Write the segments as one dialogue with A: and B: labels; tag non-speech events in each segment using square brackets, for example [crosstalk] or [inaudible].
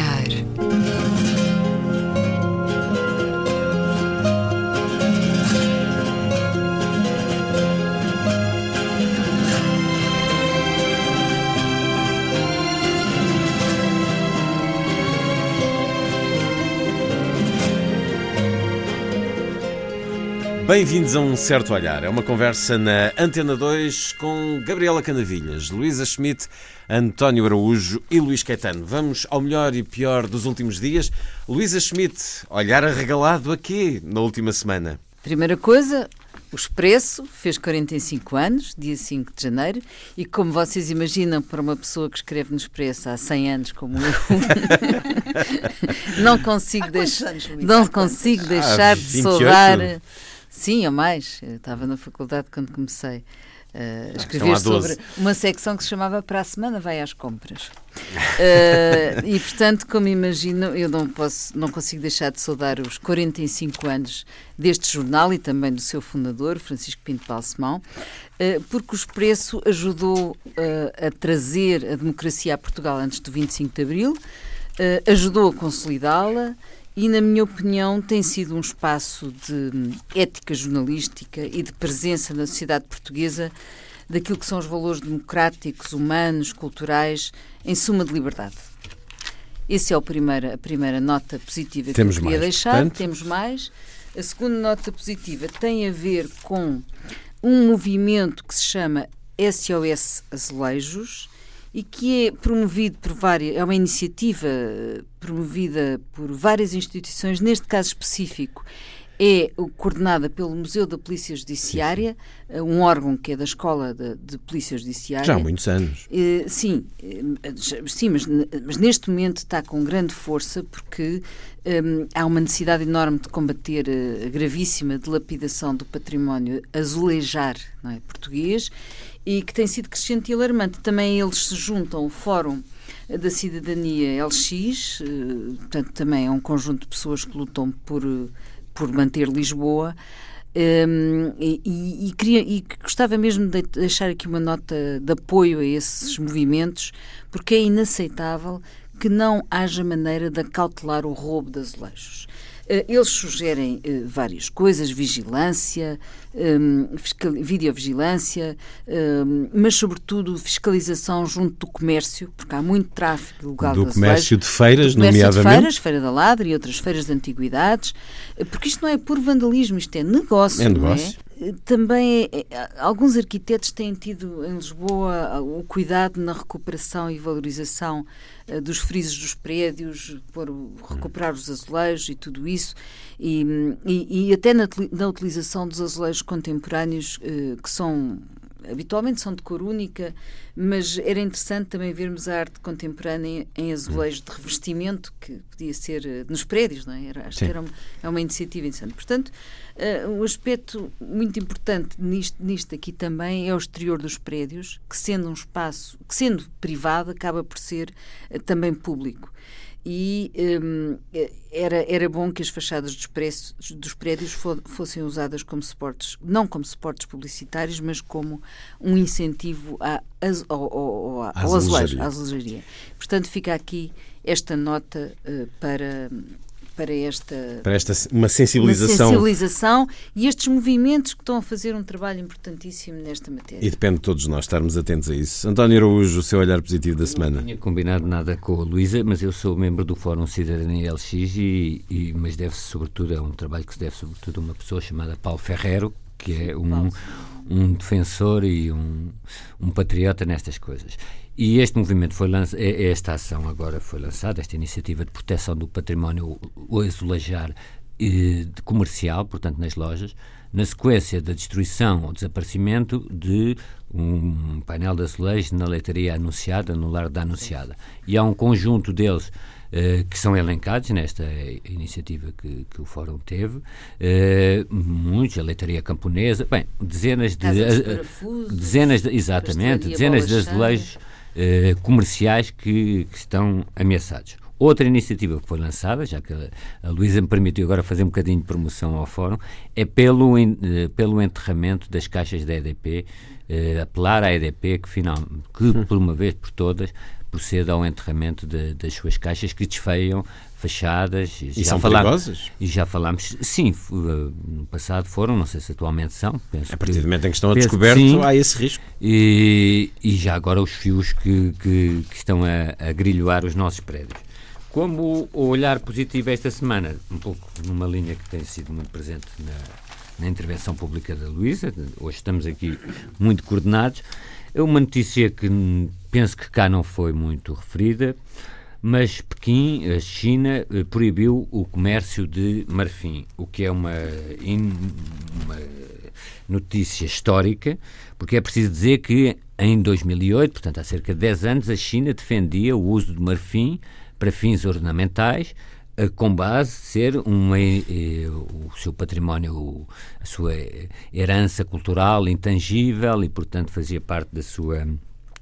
A: olhar.
B: Bem-vindos a um certo olhar. É uma conversa na Antena 2 com Gabriela Canavilhas, Luísa Schmidt, António Araújo e Luís Caetano. Vamos ao melhor e pior dos últimos dias. Luísa Schmidt, olhar arregalado aqui na última semana.
C: Primeira coisa, o Expresso fez 45 anos, dia 5 de janeiro, e como vocês imaginam, para uma pessoa que escreve no Expresso há 100 anos, como eu, [laughs] não consigo, deix... anos, não consigo deixar de saudar Sim, ou mais. Eu estava na faculdade quando comecei uh, a escrever sobre uma secção que se chamava Para a Semana Vai às Compras. Uh, [laughs] e, portanto, como imagino, eu não, posso, não consigo deixar de saudar os 45 anos deste jornal e também do seu fundador, Francisco Pinto Balsemão, uh, porque o Expresso ajudou a trazer a democracia a Portugal antes do 25 de Abril, ajudou a consolidá-la e, na minha opinião, tem sido um espaço de ética jornalística e de presença na sociedade portuguesa daquilo que são os valores democráticos, humanos, culturais, em suma de liberdade. Essa é a primeira, a primeira nota positiva
B: Temos
C: que eu queria
B: mais,
C: deixar.
B: Portanto...
C: Temos mais. A segunda nota positiva tem a ver com um movimento que se chama SOS Azulejos, e que é promovido por várias, é uma iniciativa promovida por várias instituições, neste caso específico é coordenada pelo Museu da Polícia Judiciária, sim, sim. Eh, um órgão que é da Escola de, de Polícia Judiciária.
B: Já há muitos anos.
C: Uh, sim, sim mas, mas, neste momento está com grande força porque um, há uma necessidade enorme de combater a gravíssima dilapidação do património azulejar não é, português e que tem sido crescente e alarmante. Também eles se juntam ao Fórum da Cidadania LX, uh, portanto, também é um conjunto de pessoas que lutam por, por manter Lisboa. Um, e, e, queria, e gostava mesmo de deixar aqui uma nota de apoio a esses movimentos, porque é inaceitável que não haja maneira de acautelar o roubo de azulejos. Eh, eles sugerem várias coisas, vigilância, um, videovigilância, um, mas sobretudo fiscalização junto do comércio, porque há muito tráfico ilegal
B: do comércio de feiras,
C: do comércio
B: nomeadamente.
C: de feiras, Feira da Ladra e outras feiras de antiguidades, porque isto não é por vandalismo, isto é negócio.
B: É negócio.
C: Também é, alguns arquitetos têm tido em Lisboa o cuidado na recuperação e valorização uh, dos frisos dos prédios, por recuperar os azulejos e tudo isso, e, e, e até na, na utilização dos azulejos contemporâneos que são habitualmente são de cor única, mas era interessante também vermos a arte contemporânea em azulejos de revestimento, que podia ser nos prédios, não é? Era, acho Sim. que era uma, é uma iniciativa interessante. Portanto, uh, um aspecto muito importante nisto, nisto aqui também é o exterior dos prédios, que sendo um espaço, que sendo privado, acaba por ser uh, também público e um, era, era bom que as fachadas dos, preços, dos prédios fossem usadas como suportes, não como suportes publicitários, mas como um incentivo à, ao, ao, ao azulejo, à azulejaria. Portanto, fica aqui esta nota uh, para para esta,
B: para esta uma sensibilização.
C: uma sensibilização e estes movimentos que estão a fazer um trabalho importantíssimo nesta matéria.
B: E depende de todos nós estarmos atentos a isso. António Araújo, o seu olhar positivo da semana.
D: Não tinha combinado nada com a Luísa, mas eu sou membro do Fórum Cidadania LX, e, e mas deve-se sobretudo, é um trabalho que se deve sobretudo a uma pessoa chamada Paulo Ferrero, que é um, um defensor e um, um patriota nestas coisas. E este movimento foi lançado, esta ação agora foi lançada, esta iniciativa de proteção do património o azulejar eh, comercial, portanto nas lojas, na sequência da destruição ou desaparecimento de um painel de azulejo na leitaria anunciada, no lar da anunciada. E há um conjunto deles Uh, que são elencados nesta iniciativa que, que o Fórum teve, uh, muitos, a leitaria camponesa, bem, dezenas de, uh, dezenas de, exatamente, dezenas de azulejos comerciais que, que, estão ameaçados. Outra iniciativa que foi lançada, já que a Luísa me permitiu agora fazer um bocadinho de promoção ao fórum, é pelo, pelo enterramento das caixas da EDP, eh, apelar à EDP que, final, que por uma vez por todas proceda ao enterramento de, das suas caixas que desfeiam fechadas.
B: E, são falámos, perigosas?
D: E já falámos, sim, eh, no passado foram, não sei se atualmente são.
B: a partir do momento em que estão a descoberto, sim, há esse risco.
D: E, e já agora os fios que, que, que estão a, a grilhoar os nossos prédios. Como o olhar positivo esta semana, um pouco numa linha que tem sido muito presente na, na intervenção pública da Luísa, hoje estamos aqui muito coordenados, é uma notícia que penso que cá não foi muito referida, mas Pequim, a China, eh, proibiu o comércio de marfim, o que é uma, uma notícia histórica, porque é preciso dizer que em 2008, portanto há cerca de 10 anos, a China defendia o uso de marfim para fins ornamentais, eh, com base ser eh, o seu património, a sua herança cultural intangível e, portanto, fazia parte da sua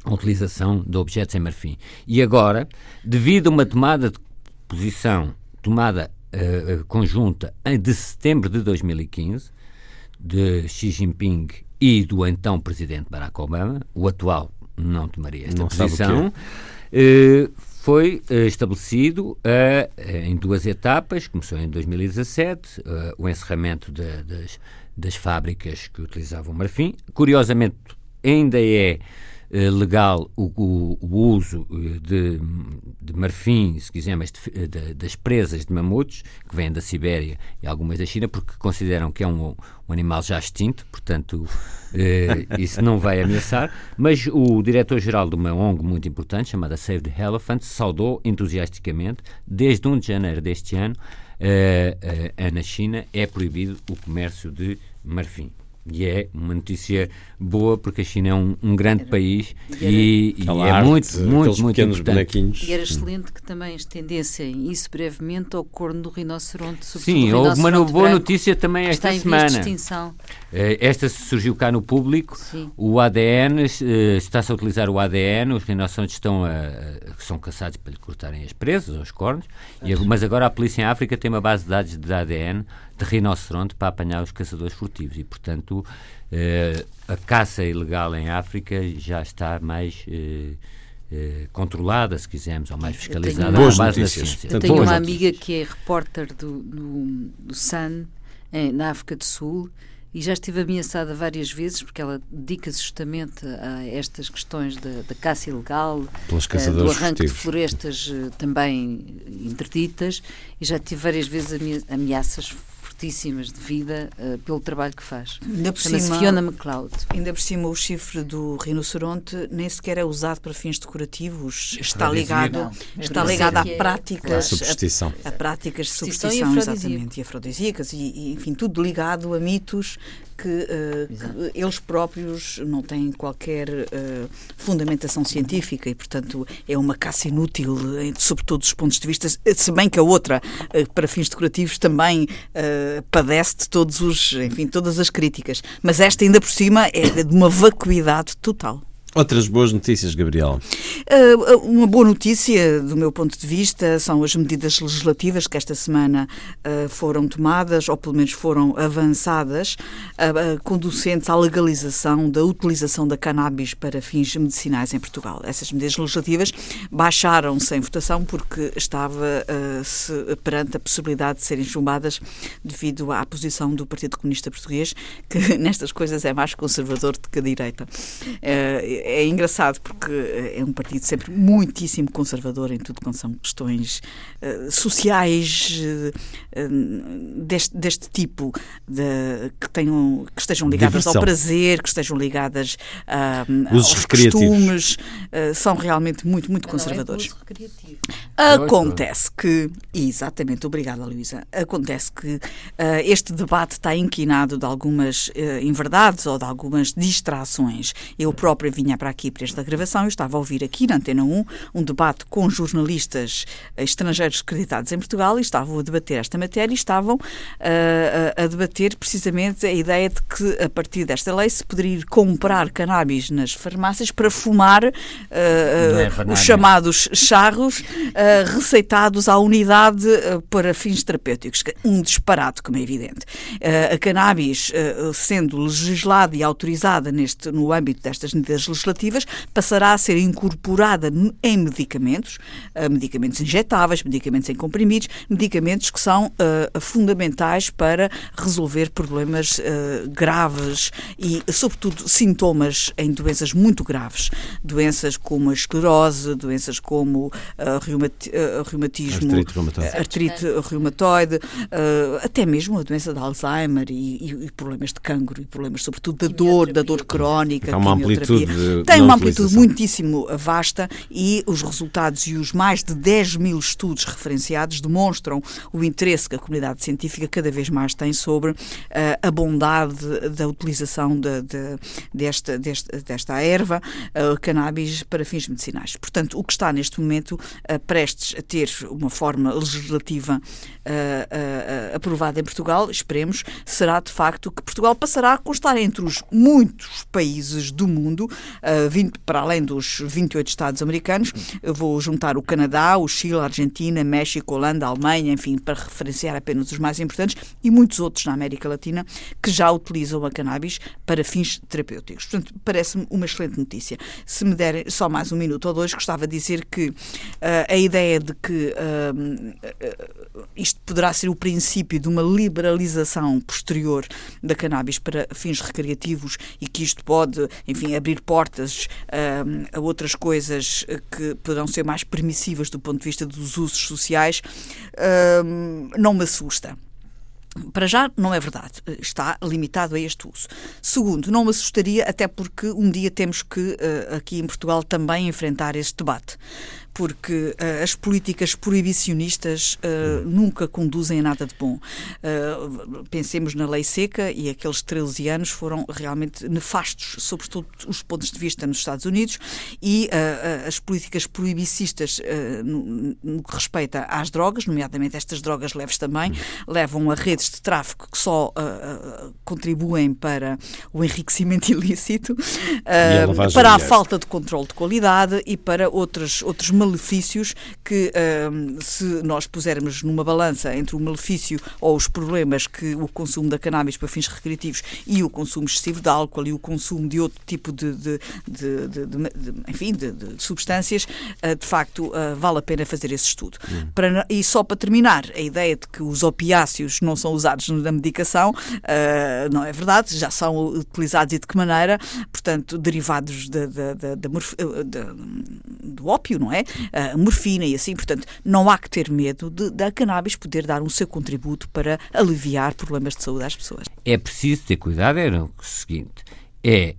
D: utilização de objetos em marfim. E agora, devido a uma tomada de posição, tomada uh, conjunta de setembro de 2015, de Xi Jinping e do então presidente Barack Obama, o atual não tomaria esta não posição, uh, foi uh, estabelecido em duas etapas. Começou em 2017, uh, o encerramento de, das, das fábricas que utilizavam marfim. Curiosamente, ainda é legal o, o, o uso de, de, marfim, se quisermos, de, das presas de mamutos, que vêm da Sibéria e algumas da China, porque consideram que é um, um animal já extinto, portanto, eh, isso não vai ameaçar. Mas o diretor-geral de uma ONG muito importante, chamada Save the Elephant, saudou entusiasticamente, desde 1 de janeiro deste ano, eh, eh, na China é proibido o comércio de marfim. E é uma notícia boa porque a China é um, um grande era, país e, e, e é muito, muito, muito importante.
C: Bonequinhos. E era excelente que também estendessem isso brevemente ao corno do rinoceronte.
D: Sim, houve uma boa notícia também esta semana.
C: Extinção.
D: Eh, esta surgiu cá no público. Sim. O ADN, eh, está-se a utilizar o ADN, os rinocerontes estão a, são caçados para lhe cortarem as presas, os cornos, e, mas agora a polícia em África tem uma base de dados de ADN de rinoceronte para apanhar os caçadores furtivos e, portanto, eh, a caça ilegal em África já está mais eh, eh, controlada, se quisermos, ou mais fiscalizada
B: à base notícias. da ciência.
C: Eu tenho uma amiga que é repórter do, do, do Sun, na África do Sul, e já estive ameaçada várias vezes, porque ela dedica-se justamente a estas questões da, da caça ilegal, do arranque de florestas também interditas, e já tive várias vezes ameaças fortíssimas de vida uh, pelo trabalho que faz. Ainda por cima, Fiona McLeod.
A: Ainda por cima, o chifre do rinoceronte nem sequer é usado para fins decorativos. Está ligado, não, está ligado a práticas,
B: substituição.
A: A, a, práticas de substituição, exatamente, e afrodisíacas, e, e, enfim, tudo ligado a mitos que, uh, que, eles próprios não têm qualquer uh, fundamentação científica e, portanto, é uma caça inútil sob todos os pontos de vista, se bem que a outra, uh, para fins decorativos, também padece de todos os, enfim, todas as críticas. Mas esta, ainda por cima, é de uma vacuidade total.
B: Outras boas notícias, Gabriel?
A: Uh, uma boa notícia, do meu ponto de vista, são as medidas legislativas que esta semana uh, foram tomadas, ou pelo menos foram avançadas, conducentes à legalização da utilização da cannabis para fins medicinais em Portugal. Essas medidas legislativas baixaram sem votação porque estava se, perante a possibilidade de serem chumbadas devido à posição do Partido Comunista Português, que [laughs] nestas coisas é mais conservador do que a direita é engraçado porque é um partido sempre muitíssimo conservador em tudo quanto são questões uh, sociais uh, deste, deste tipo, de, que, tenham, que estejam ligadas Diversão. ao prazer, que estejam ligadas uh, aos costumes, uh, são realmente muito, muito conservadores. É Acontece que, exatamente, obrigada Luísa, acontece que este debate está inquinado de algumas inverdades ou de algumas distrações. Eu própria vinha para aqui, para esta gravação, eu estava a ouvir aqui na Antena 1 um debate com jornalistas estrangeiros acreditados em Portugal e estavam a debater esta matéria e estavam uh, a, a debater precisamente a ideia de que, a partir desta lei, se poderia ir comprar cannabis nas farmácias para fumar uh, uh, os chamados charros receitados à unidade para fins terapêuticos. Um disparate, como é evidente. a cannabis, sendo legislada e autorizada neste, no âmbito destas medidas legislativas, passará a ser incorporada em medicamentos, medicamentos injetáveis, medicamentos em comprimidos, medicamentos que são fundamentais para resolver problemas graves e, sobretudo, sintomas em doenças muito graves. Doenças como a esclerose, doenças como uh, reumati uh, reumatismo,
B: artrite reumatoide,
A: artrite reumatoide uh, até mesmo a doença de Alzheimer e, e, problemas de cancro e problemas, sobretudo, da dor, da dor crónica.
B: Tem uma amplitude,
A: Tem uma amplitude muitíssimo vasta e os resultados e os mais de 10 mil estudos referenciados demonstram o interesse que a comunidade científica cada vez mais tem sobre a bondade da utilização de, de, desta, desta, desta erva, uh, cannabis, para fins medicinais. Portanto, o que está neste momento uh, prestes a ter uma forma legislativa uh, aprovada em Portugal, esperemos, será de facto que Portugal passará a constar entre os muitos países do mundo, 20, para além dos 28 Estados americanos, eu vou juntar o Canadá, o Chile, a Argentina, México, Holanda, Alemanha, enfim, para referenciar apenas os mais importantes, e muitos outros na América Latina que já utilizam a cannabis para fins terapêuticos. Portanto, parece-me uma excelente notícia. Se me derem só mais um minuto ou dois, gostava de dizer que uh, a ideia de que uh, isto poderá ser o princípio de uma liberalização posterior da cannabis para fins recreativos e que isto pode, enfim, abrir portas a outras coisas que poderão ser mais permissivas do ponto de vista dos usos sociais, não me assusta. Para já, não é verdade. Está limitado a este uso. Segundo, não me assustaria, até porque um dia temos que, eh, aqui em Portugal, também enfrentar este debate porque uh, as políticas proibicionistas uh, nunca conduzem a nada de bom. Uh, pensemos na lei seca e aqueles 13 anos foram realmente nefastos, sobretudo os pontos de vista nos Estados Unidos, e as políticas proibicistas no, no, que respeita às drogas, nomeadamente estas drogas leves também, levam a redes de tráfico que só contribuem para o enriquecimento [laughs] ilícito, a para a falta de controle de qualidade e para outros, outros malefícios que, se nós pusermos numa balança entre o malefício ou os problemas que o consumo da cannabis para fins recreativos e o consumo excessivo de álcool e o consumo de outro tipo de, de, de, de enfim, de, substâncias, uh, de facto, uh, vale a pena fazer esse estudo. Hum. Para, e só para terminar, a ideia de que os opiáceos não são usados na medicação uh, não é verdade, já são utilizados e de que maneira, portanto, derivados de, de, do ópio, não é? A morfina e assim. Portanto, não há que ter medo de, da cannabis poder dar um seu contributo para aliviar problemas de saúde às pessoas.
D: É preciso ter cuidado, é o seguinte, é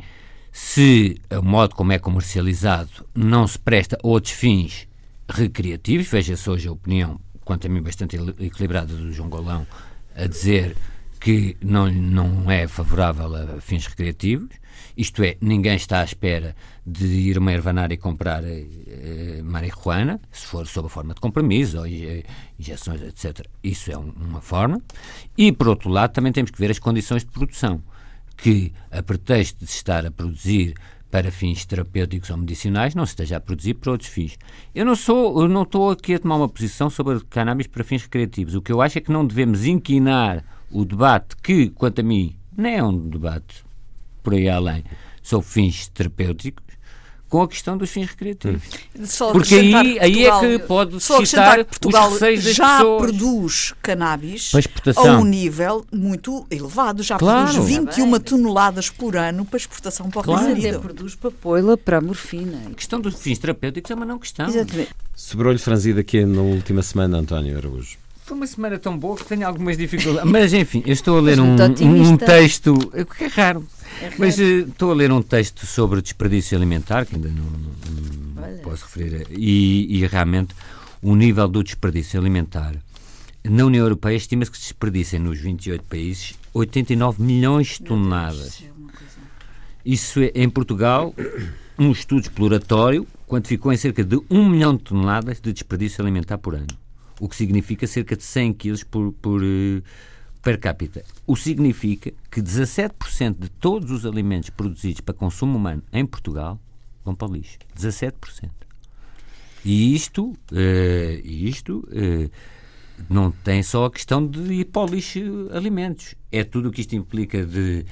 D: se o modo como é comercializado não se presta a outros fins recreativos, veja-se hoje a opinião, quanto a mim, bastante equilibrada do João Golão, a dizer que não, não é favorável a fins recreativos, isto é, ninguém está à espera de ir a uma ervanária comprar eh, marihuana, se for sob a forma de compromisso ou eh, injeções, etc. Isso é um, uma forma. E, por outro lado, também temos que ver as condições de produção, que, a pretexto de estar a produzir para fins terapêuticos ou medicinais, não se esteja a produzir para outros fins. Eu não sou, eu não estou aqui a tomar uma posição sobre cannabis para fins recreativos. O que eu acho é que não devemos inquinar o debate que, quanto a mim, nem é um debate por aí além, sobre fins terapêuticos, com a questão dos fins recreativos. Só Porque aí, aí é que pode citar que Portugal
A: já
D: pessoas.
A: produz cannabis a um nível muito elevado. Já
D: claro.
A: produz 21 toneladas por ano para exportação para o claro. Reino Unido.
C: produz papoila para a morfina.
D: A questão dos fins terapêuticos é uma não questão.
B: Exatamente. Sobrou-lhe franzido aqui na última semana, António Araújo.
D: Foi uma semana tão boa que tenho algumas dificuldades. [laughs] Mas enfim, eu estou a ler um, um, texto. Que é raro. É Mas uh, estou a ler um texto sobre desperdício alimentar, que ainda não, não, não posso referir, e, e, realmente o nível do desperdício alimentar na União Europeia estima-se que se desperdicem nos 28 países 89 milhões de toneladas. Isso é, em Portugal um estudo exploratório quantificou em cerca de 1 milhão de toneladas de desperdício alimentar por ano, o que significa cerca de 100 quilos por, por uh, per capita. O significa que 17% de todos os alimentos produzidos para consumo humano em Portugal vão para o lixo. 17%. E isto, uh, isto uh, não tem só a questão de ir para o lixo alimentos. É tudo o que isto implica de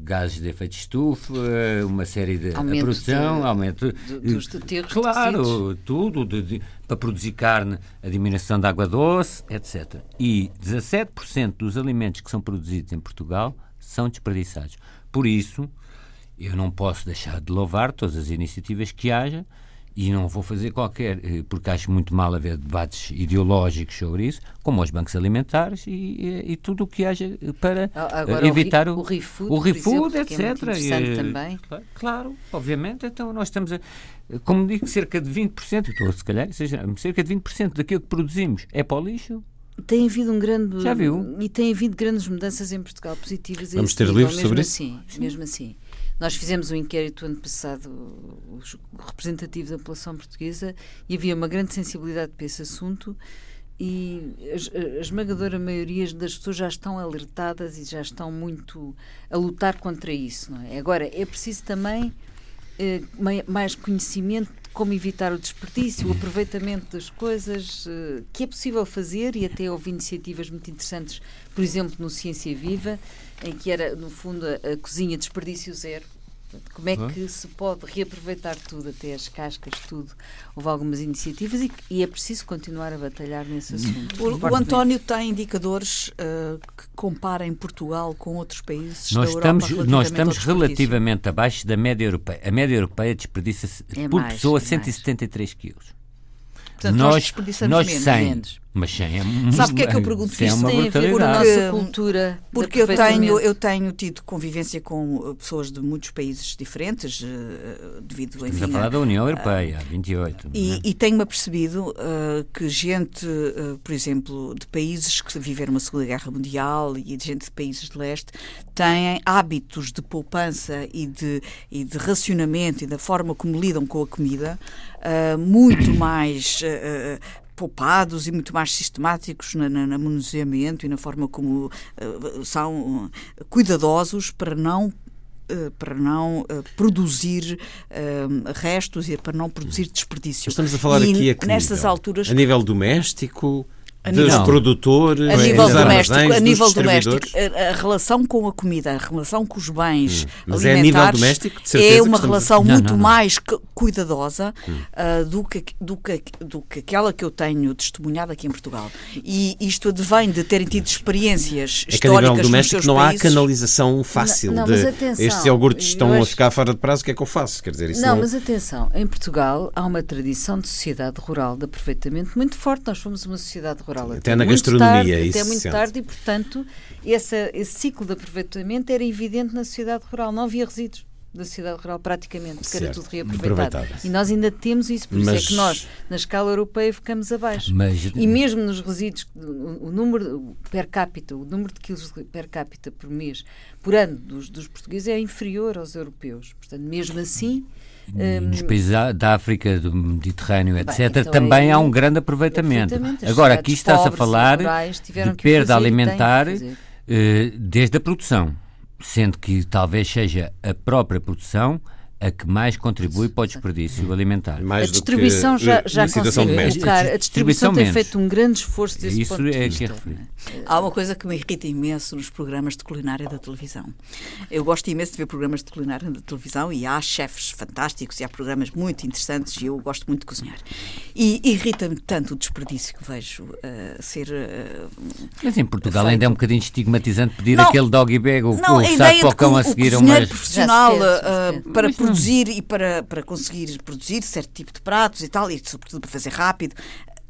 D: gases de efeito de estufa, uh, uma série de
C: aumento
D: produção,
C: de,
D: aumento
C: de, dos aterros
D: Claro, tudo de, de, para produzir carne, a diminuição da água doce, etc. E 17% dos alimentos que são produzidos em Portugal são desperdiçados. Por isso, eu não posso deixar de louvar todas as iniciativas que haja e não vou fazer qualquer, eh, porque acho muito mal haver debates ideológicos sobre isso, como os bancos alimentares e, e, e tudo o que haja para
C: Ah, Agora,
D: evitar
C: o, o ReFood,
D: o ReFood,
C: exemplo, que é muito
D: etc.
C: interessante
D: E,
C: também.
D: Claro, claro, obviamente, então nós estamos a, como digo, cerca de 20%, estou se calhar, seja, cerca de 20% daquilo que produzimos é para o lixo.
C: Tem havido um grande
D: Já viu?
C: e tem havido grandes mudanças em Portugal positivas.
B: Vamos ter livros sobre isso?
C: assim, Mesmo assim, nós fizemos um inquérito ano passado representativo da população portuguesa e havia uma grande sensibilidade para esse assunto e a, esmagadora maioria das pessoas já estão alertadas e já estão muito a lutar contra isso. É? Agora é preciso também eh, mai- mais conhecimento de como evitar o desperdício, o aproveitamento das coisas, eh, que é possível fazer e até houve iniciativas muito interessantes, por exemplo, no Ciência Viva, em que era, no fundo, a, a cozinha desperdício zero. Como é que se pode reaproveitar tudo, até as cascas, tudo? Houve algumas iniciativas e, e é preciso continuar a batalhar nesse assunto.
A: O, o. António tem indicadores uh, que comparem Portugal com outros países
D: Nós
A: da Europa
D: estamos,
A: relativamente
D: nós estamos relativamente abaixo da média europeia. A média europeia desperdiça-se
C: É
D: por
C: mais,
D: pessoa
C: é mais.
D: 173 quilos.
A: Portanto, nós desperdiçamos
D: nós
A: menos.
D: 100,
C: menos.
D: Mas 100 é
A: Sabe porque é que eu pergunto
D: 100 é
A: isto?
D: uma
C: tem a ver com a nossa cultura.
A: Porque eu tenho, eu tenho tido convivência com uh, pessoas de muitos países diferentes, uh, devido,
D: Estamos
A: enfim,
D: a falar
A: a-
D: da União Europeia, há 28. não é?
A: E, e tenho-me apercebido uh, que gente, uh, por exemplo, de países que viveram uma Segunda Guerra Mundial e de gente de países de leste, têm hábitos de poupança e de, e de racionamento e da forma como lidam com a comida uh, muito [coughs] mais. Poupados e muito mais sistemáticos na, na, no manuseamento e na forma como uh, são uh, cuidadosos para não uh, para não produzir restos e para não produzir desperdício.
B: Estamos a falar
A: E
B: aqui a que
A: nestas
B: nível?
A: alturas
B: A nível doméstico,
A: A
B: dos
A: nível-
B: produtores,
A: a nível
B: dos
A: doméstico,
B: armazéns,
A: a nível doméstico, a, a relação com a comida, a relação com os bens
B: Hum. Mas é a nível
A: alimentares
B: doméstico, de certeza
A: é uma
B: a-
A: relação
D: Não,
A: muito
D: não, não.
A: mais cu- cuidadosa
B: Hum.
A: ah, do, que, do, que, do que aquela que eu tenho testemunhado aqui em Portugal. E isto advém de terem tido experiências
B: É que a nível
A: históricas
B: doméstico não há
A: países.
B: canalização fácil
C: Não,
B: de
C: atenção,
B: estes iogurtes estão a
C: acho-
B: ficar fora de prazo, o que é que eu faço? Quer dizer, isso
C: Não,
B: não...
C: mas atenção, em Portugal há uma tradição de sociedade rural de aproveitamento muito forte. Nós fomos uma sociedade rural
B: Até na
C: muito
B: gastronomia,
C: tarde,
B: isso
C: até
B: se
C: muito
B: sente.
C: tarde e, portanto, essa, esse ciclo de aproveitamento era evidente na sociedade rural. Não havia resíduos da sociedade rural praticamente, porque era
B: Certo,
C: tudo reaproveitado. E nós ainda temos isso, por
B: Mas-
C: isso é que nós, na escala europeia, ficamos abaixo.
D: Mas-
C: E mesmo nos resíduos, o, o número o per capita, o número de quilos per capita por mês, por ano dos, dos portugueses é inferior aos europeus. Portanto, mesmo assim,
D: Nos países da- África, do Mediterrâneo, etc.,
C: então
D: também
C: aí-
D: há um grande aproveitamento.
C: Aproveitamento.
D: Agora, aqui está-se a falar de perda alimentar eh, desde a produção, sendo que talvez seja a própria produção a que mais contribui para o desperdício alimentar.
B: Mais
C: a distribuição já, já consegue colocar. A
D: Distribuição
C: tem
D: menos.
C: feito um grande esforço desse
D: Isso
C: ponto de
D: é que é
C: vista.
D: referido.
A: Há uma coisa que me irrita imenso nos programas de culinária da televisão. Eu gosto imenso de ver programas de culinária da televisão e há chefes fantásticos e há programas muito interessantes e eu gosto muito de cozinhar. E irrita-me tanto o desperdício que vejo eh, ser. eh,
D: Mas em Portugal
A: Feito.
D: ainda é um bocadinho estigmatizante pedir
A: Não,
D: aquele doggy bag, o,
A: Não,
D: o
A: a
D: saco
A: de
D: cão a seguir
A: cozinheiro
D: umas...
A: profissional
C: quer.
A: para produzir e para, para conseguir produzir certo tipo de pratos e tal, e sobretudo para fazer rápido,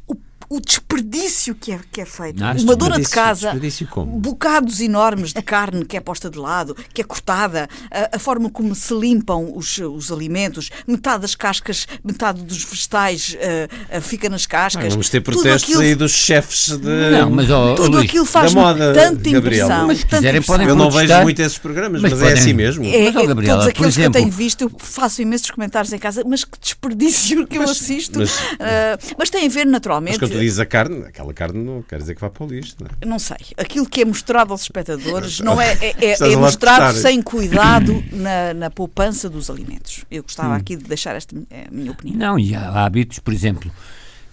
A: o o desperdício que é, que é feito.
B: Ah,
A: Uma dona de casa,
B: desperdício como?
A: bocados enormes de carne que é posta de lado, que é cortada, a, a forma como se limpam os, os alimentos, metade das cascas, metade dos vegetais eh, fica nas cascas.
B: Vamos ter
A: Tudo
B: protestos
A: aquilo-
B: aí dos chefes de.
D: Não, mas ó,
A: Tudo
D: Luís,
A: aquilo
B: da
A: faz
B: moda,
A: tanta
B: Gabriel.
A: impressão.
D: Mas
A: tanta
D: quiserem,
A: impressão.
D: podem
B: Eu não vejo muito esses programas, mas,
D: Mas
B: é
D: podem-
B: assim mesmo.
A: É,
D: Mas,
A: é,
D: Gabriela,
A: todos
D: por
A: aqueles
D: exemplo-
A: que eu tenho visto, eu faço imensos comentários em casa, mas que desperdício que eu assisto.
B: mas-
A: Ah, mas tem a ver
B: Mas
A: naturalmente.
B: quando tu dizes a carne, aquela carne não quer dizer que vá para o lixo. Não é?
A: Não sei. Aquilo que é mostrado aos espectadores não é, é, é- é mostrado sem cuidado na, na poupança dos alimentos. Eu gostava
B: Hum.
A: aqui de deixar esta é a minha opinião.
D: Não, e há hábitos, por exemplo,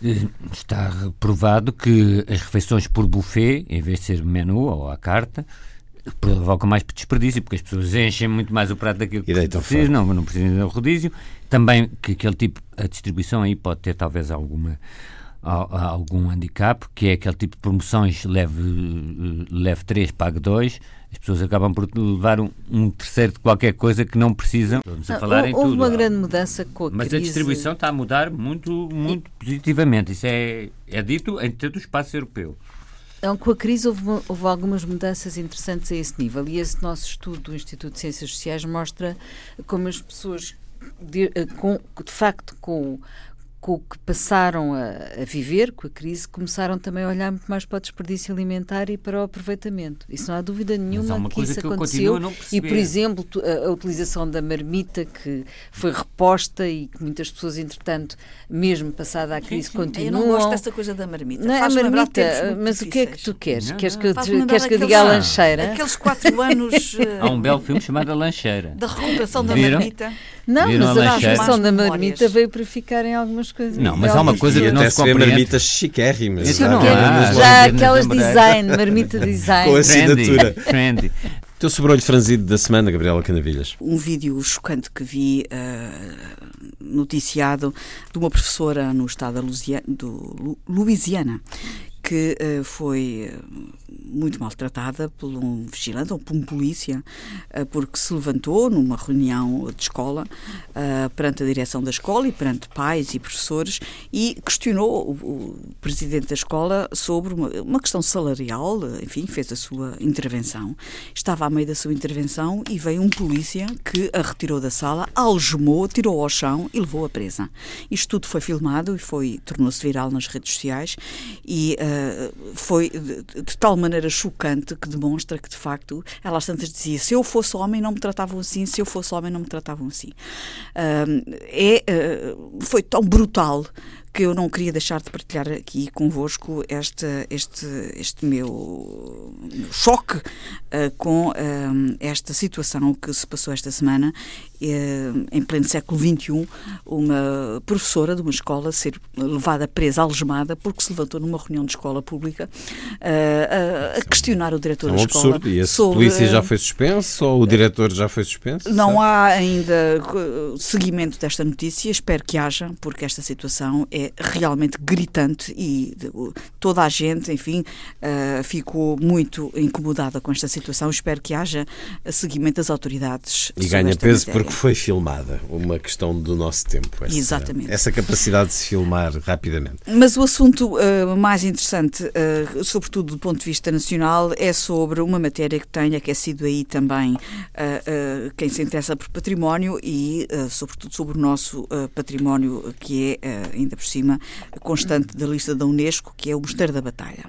D: eh, está provado que as refeições por buffet, em vez de ser menu ou à carta, provocam mais desperdício, porque as pessoas enchem muito mais o prato daquilo que precisam, não, não precisam do rodízio. Também que aquele tipo, a distribuição aí pode ter talvez alguma a- a- algum handicap, que é aquele tipo de promoções leve, leve 3, pague 2, as pessoas acabam por levar um, um terceiro de qualquer coisa que não precisam. Estamos a falar em
C: houve
D: tudo.
C: uma
D: há-
C: grande mudança com a
D: mas
C: crise.
D: a distribuição está a mudar muito, muito positivamente. Isso é, é dito em todo o espaço europeu.
C: Então, com a crise houve, houve algumas mudanças interessantes a esse nível e esse nosso estudo do Instituto de Ciências Sociais mostra como as pessoas, de, eh, com, de facto, com, com o que passaram a, a viver com a crise, começaram também a olhar muito mais para o desperdício alimentar e para o aproveitamento. Isso não há dúvida nenhuma
D: uma
C: que
D: coisa
C: isso
D: que eu
C: aconteceu. E, por exemplo, a, a utilização da marmita que foi reposta e que muitas pessoas, entretanto, mesmo passada a crise,
A: Eu
C: continuam.
A: não gosto dessa coisa da marmita.
C: Não é a marmita, mas o que é que tu queres?
D: Não,
C: queres
D: não.
C: que eu, te- queres que eu diga a lancheira?
A: Aqueles quatro [laughs] anos eh,
D: Há um belo filme chamado A Lancheira.
A: da recuperação da marmita.
C: Não,
D: Viram
C: mas
D: a
C: recuperação da marmita veio para ficar em algumas coisas.
D: Não, mas há uma coisa que não
B: até
D: se compreende.
B: marmitas chiquérrimas.
D: Isso
B: já
D: não há.
C: Já aquelas design, marmita design. [laughs]
B: Com assinatura.
D: trendy.
B: O teu sobrolho franzido da semana, Gabriela Canavilhas.
A: um vídeo chocante que vi eh, noticiado de uma professora no estado da Louisiana que eh, foi eh, muito maltratada por um vigilante ou por um polícia eh, porque se levantou numa reunião de escola eh, perante a direção da escola e perante pais e professores e questionou o, o presidente da escola sobre uma, uma questão salarial, enfim, fez a sua intervenção. Estava a meio da sua intervenção e veio um polícia que a retirou da sala, algemou, tirou ao chão e levou-a presa. Isto tudo foi filmado e foi tornou-se viral nas redes sociais e eh, foi de, de tal maneira chocante que demonstra que de facto ela às tantas dizia se eu fosse homem não me tratavam assim, se eu fosse homem não me tratavam assim. Ah, é, ah, foi tão brutal que eu não queria deixar de partilhar aqui convosco este, este, este meu choque ah, com ah, esta situação que se passou esta semana em pleno século XXI, uma professora de uma escola ser levada presa, algemada, porque se levantou numa reunião de escola pública ah, a, a questionar o diretor
B: É um
A: da escola.
B: absurdo. E esse
A: sobre,
B: polícia já
A: ah,
B: foi suspenso ou o diretor já foi suspenso?
A: não
B: Sabe?
A: há ainda seguimento desta notícia, espero que haja, porque esta situação é realmente gritante e toda a gente, enfim, ficou muito incomodada com esta situação. Espero que haja seguimento das autoridades.
B: E ganha peso porque foi filmada. Uma questão do nosso tempo. Essa,
A: Exatamente.
B: Essa capacidade de se filmar rapidamente.
A: Mas o assunto uh, mais interessante, uh, sobretudo do ponto de vista nacional, é sobre uma matéria que tem aquecido aí também uh, quem se interessa por património e, sobretudo, sobre o nosso património, que é, ainda por cima, constante da lista da Unesco, que é o Mosteiro da Batalha.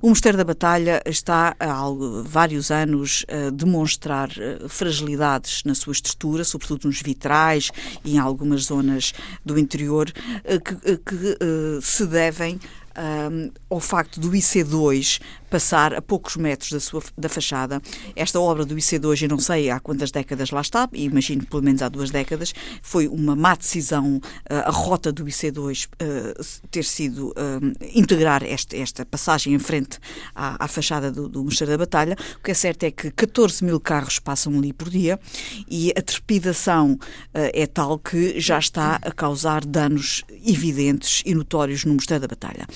A: O Mosteiro da Batalha está há vários anos a demonstrar fragilidades na sua estrutura, sobretudo nos vitrais e em algumas zonas do interior, uh, que, uh, que, uh, se devem um, ao facto do IC2 passar a poucos metros da, sua, da fachada. Esta obra do IC2, eu não sei há quantas décadas lá está, e imagino pelo menos há duas décadas, foi uma má decisão uh, a rota do IC2 uh, ter sido um, integrar este, esta passagem em frente à, à fachada do, do Mosteiro da Batalha. O que é certo é que 14 mil carros passam ali por dia e a trepidação é tal que já está a causar danos evidentes e notórios no Mosteiro da Batalha.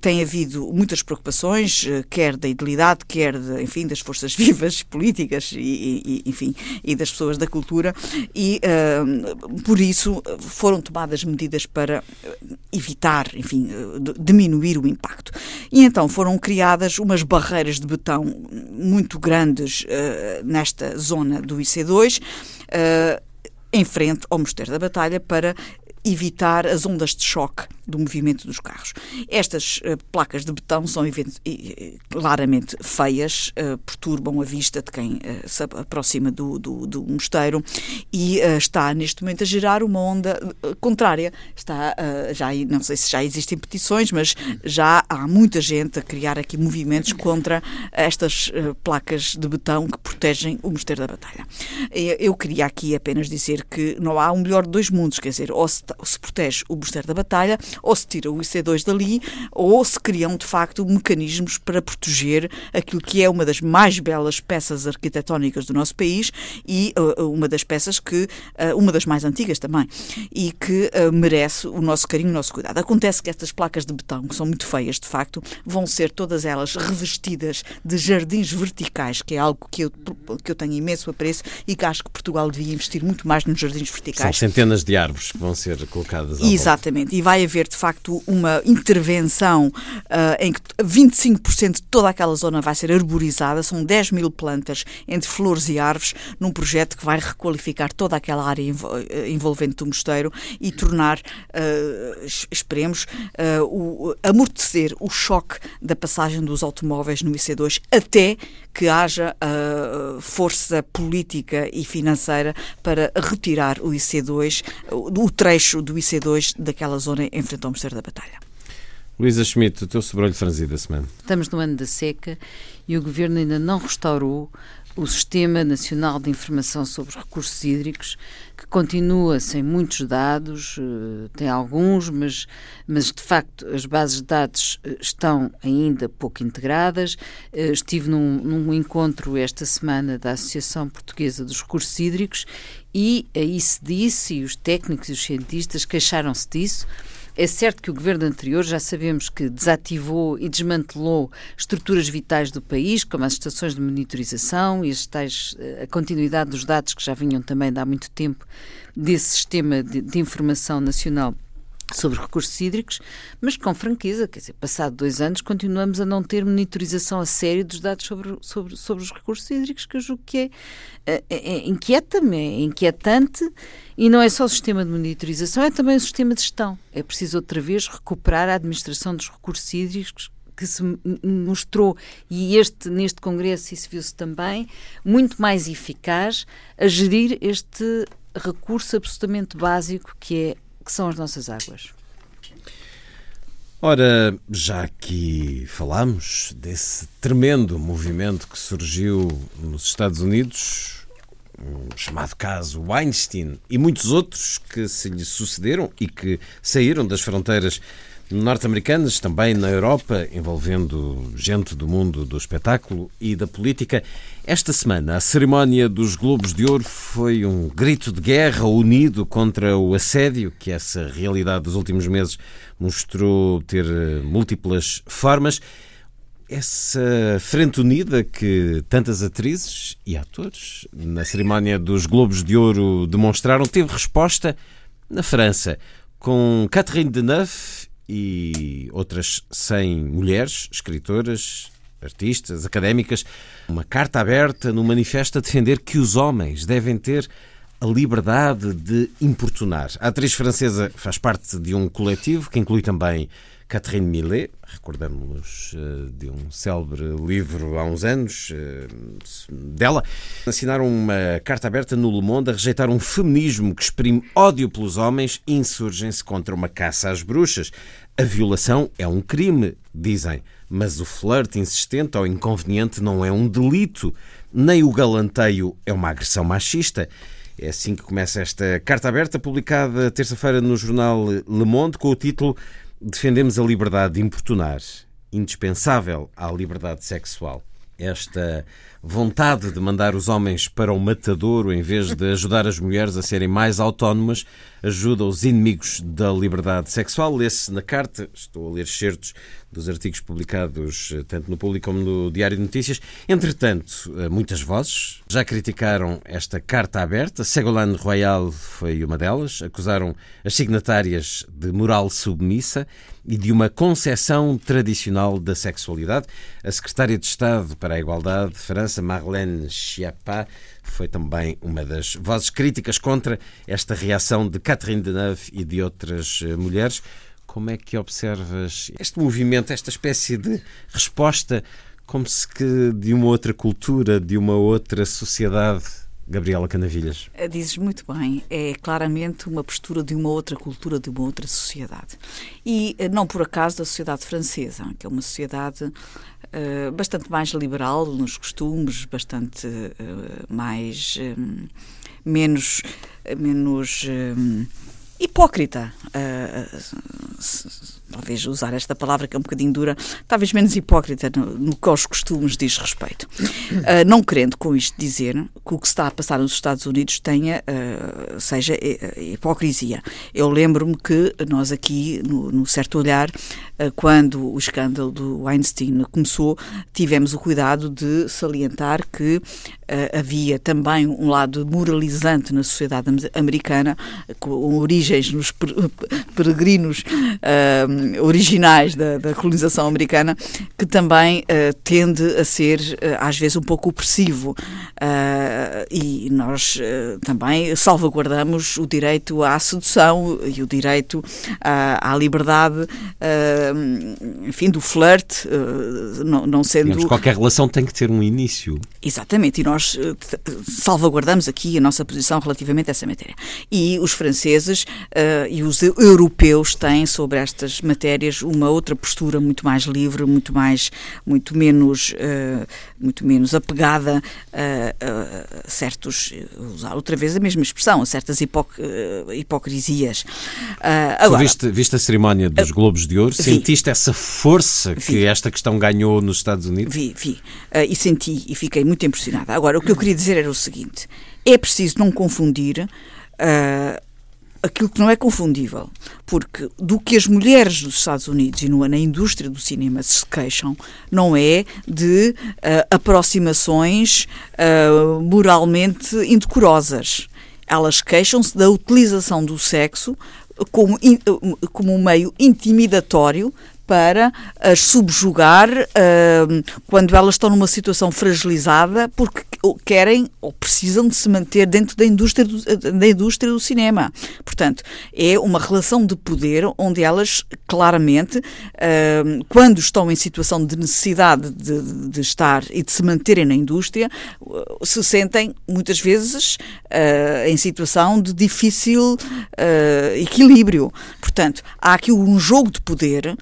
A: Tem havido muitas preocupações, eh, quer quer da idilidade, quer de, enfim, das forças [laughs] vivas políticas e, e, enfim, e das pessoas da cultura e uh, por isso foram tomadas medidas para evitar, enfim, diminuir o impacto. E então foram criadas umas barreiras de betão muito grandes uh, nesta zona do IC2, uh, em frente ao Mosteiro da Batalha, para evitar as ondas de choque do movimento dos carros. Estas uh, placas de betão são claramente feias, uh, perturbam a vista de quem uh, se aproxima do, do, do mosteiro e está neste momento a gerar uma onda contrária. Está já não sei se já existem petições, mas já há muita gente a criar aqui movimentos contra estas placas de betão que protegem o mosteiro da batalha. Eu queria aqui apenas dizer que não há um melhor de dois mundos, quer dizer, ou se, se protege o mosteiro da batalha ou se tira o IC2 dali, ou se criam de facto mecanismos para proteger aquilo que é uma das mais belas peças arquitetónicas do nosso país e uh, uma das peças que, uh, uma das mais antigas também, e que uh, merece o nosso carinho, o nosso cuidado. Acontece que estas placas de betão, que são muito feias de facto, vão ser todas elas revestidas de jardins verticais, que é algo que eu, que eu tenho imenso apreço e que acho que Portugal devia investir muito mais nos jardins verticais.
B: São centenas de árvores que vão ser colocadas
A: Exatamente, e vai haver de facto uma intervenção uh, em que 25% de toda aquela zona vai ser arborizada, são 10 mil plantas entre flores e árvores, num projeto que vai requalificar toda aquela área eh, envolvente do mosteiro e tornar, uh, esperemos, uh, o, amortecer o choque da passagem dos automóveis no IC2 até que haja uh, força política e financeira para retirar o IC2, o trecho do IC2 daquela zona em frente ao Mosteiro da Batalha.
B: Luísa Schmidt, o teu sobrolho franzido da semana.
C: Estamos no ano da seca e o Governo ainda não restaurou o Sistema Nacional de Informação sobre Recursos Hídricos, que continua sem muitos dados, eh, tem alguns, mas, mas de facto as bases de dados eh, estão ainda pouco integradas. Eh, estive num, num encontro esta semana da Associação Portuguesa dos Recursos Hídricos e aí se disse, e os técnicos e os cientistas queixaram-se disso é certo que o governo anterior já sabemos que desativou e desmantelou estruturas vitais do país, como as estações de monitorização e as tais, eh, a continuidade dos dados que já vinham também de há muito tempo desse sistema de, de informação nacional sobre recursos hídricos, mas com franqueza, quer dizer, passado dois anos continuamos a não ter monitorização a sério dos dados sobre, sobre, sobre os recursos hídricos, que eu julgo que é, é, é, é inquieta-me, é inquietante, e não é só o sistema de monitorização, é também o sistema de gestão. É preciso outra vez recuperar a administração dos recursos hídricos que se mostrou, e este, neste Congresso isso viu-se também, muito mais eficaz a gerir este recurso absolutamente básico que é que são as nossas águas?
B: Ora, já que falamos desse tremendo movimento que surgiu nos Estados Unidos, o chamado caso Weinstein e muitos outros que se lhe sucederam e que saíram das fronteiras norte-americanas, também na Europa, envolvendo gente do mundo do espetáculo e da política. Esta semana, a cerimónia dos Globos de Ouro foi um grito de guerra unido contra o assédio, que essa realidade dos últimos meses mostrou ter múltiplas formas. Essa frente unida que tantas atrizes e atores na cerimónia dos Globos de Ouro demonstraram teve resposta na França, com Catherine Deneuve e outras 100 mulheres, escritoras, artistas, académicas, uma carta aberta no manifesto a defender que os homens devem ter a liberdade de importunar. A atriz francesa faz parte de um coletivo que inclui também Catherine Millet, recordamos-nos eh, de um célebre livro há uns anos eh, dela, assinaram uma carta aberta no Le Monde a rejeitar um feminismo que exprime ódio pelos homens e insurgem-se contra uma caça às bruxas. A violação é um crime, dizem, mas o flerte insistente ou inconveniente não é um delito, nem o galanteio é uma agressão machista. É assim que começa esta carta aberta, publicada terça-feira no jornal Le Monde, com o título defendemos a liberdade de importunar, indispensável à liberdade sexual. Esta vontade de mandar os homens para o matadouro em vez de ajudar as mulheres a serem mais autónomas, ajuda os inimigos da liberdade sexual. Lê-se na carta, estou a ler certos dos artigos publicados eh, tanto no Público como no Diário de Notícias. Entretanto, eh, muitas vozes já criticaram esta carta aberta. Ségolène Royal foi uma delas. Acusaram as signatárias de moral submissa e de uma concepção tradicional da sexualidade. A secretária de Estado para a Igualdade de França, Marlène Schiappa, foi também uma das vozes críticas contra esta reação de Catherine Deneuve e de outras eh, mulheres. Como é que observas este movimento, esta espécie de resposta, como se que de uma outra cultura, de uma outra sociedade? Gabriela Canavilhas.
A: Eh, dizes muito bem, é claramente uma postura de uma outra cultura, de uma outra sociedade. E eh, não por acaso da sociedade francesa, que é uma sociedade uh, bastante mais liberal nos costumes, bastante uh, mais. Menos. menos hipócrita. Uh, talvez usar esta palavra que é um bocadinho dura, talvez menos hipócrita no, no que aos costumes diz respeito. Uh, não querendo com isto dizer que o que está a passar nos Estados Unidos tenha, uh, seja hipocrisia. Eu lembro-me que nós aqui, no, no Certo Olhar, quando o escândalo do Weinstein começou, tivemos o cuidado de salientar que havia também um lado moralizante na sociedade americana, com origens nos [laughs] peregrinos uh, originais da, da, colonização americana, que também uh, tende a ser, uh, às vezes, um pouco opressivo. e nós também salvaguardamos o direito à sedução e o direito à, à liberdade, enfim, do flerte, não, não sendo. Digamos,
B: qualquer relação tem que ter um início.
A: Exatamente, e nós salvaguardamos aqui a nossa posição relativamente a essa matéria. E os franceses e os europeus têm sobre estas matérias uma outra postura muito mais livre, muito mais, muito menos, uh, muito menos apegada a, a, certos, usar outra vez a mesma expressão, a certas hipoc, uh, hipocrisias.
B: Uh, agora, viste, viste a cerimónia dos Globos de Ouro? Vi, Sentiste essa força vi, que esta questão ganhou nos Estados Unidos?
A: Vi, vi. e senti e fiquei muito impressionada. Agora, o que eu queria dizer era o seguinte: é preciso não confundir. Uh, aquilo que não é confundível, porque do que as mulheres dos Estados Unidos e no, na indústria do cinema se queixam, não é de uh, aproximações uh, moralmente indecorosas. Elas queixam-se da utilização do sexo como, como um meio intimidatório para as subjugar uh, quando elas estão numa situação fragilizada porque querem ou precisam de se manter dentro da indústria do, da indústria do cinema. Portanto, é uma relação de poder onde elas claramente, uh, quando estão em situação de necessidade de, de, estar e de se manterem na indústria, se sentem muitas vezes uh, em situação de difícil equilíbrio. Portanto, há aqui um jogo de poder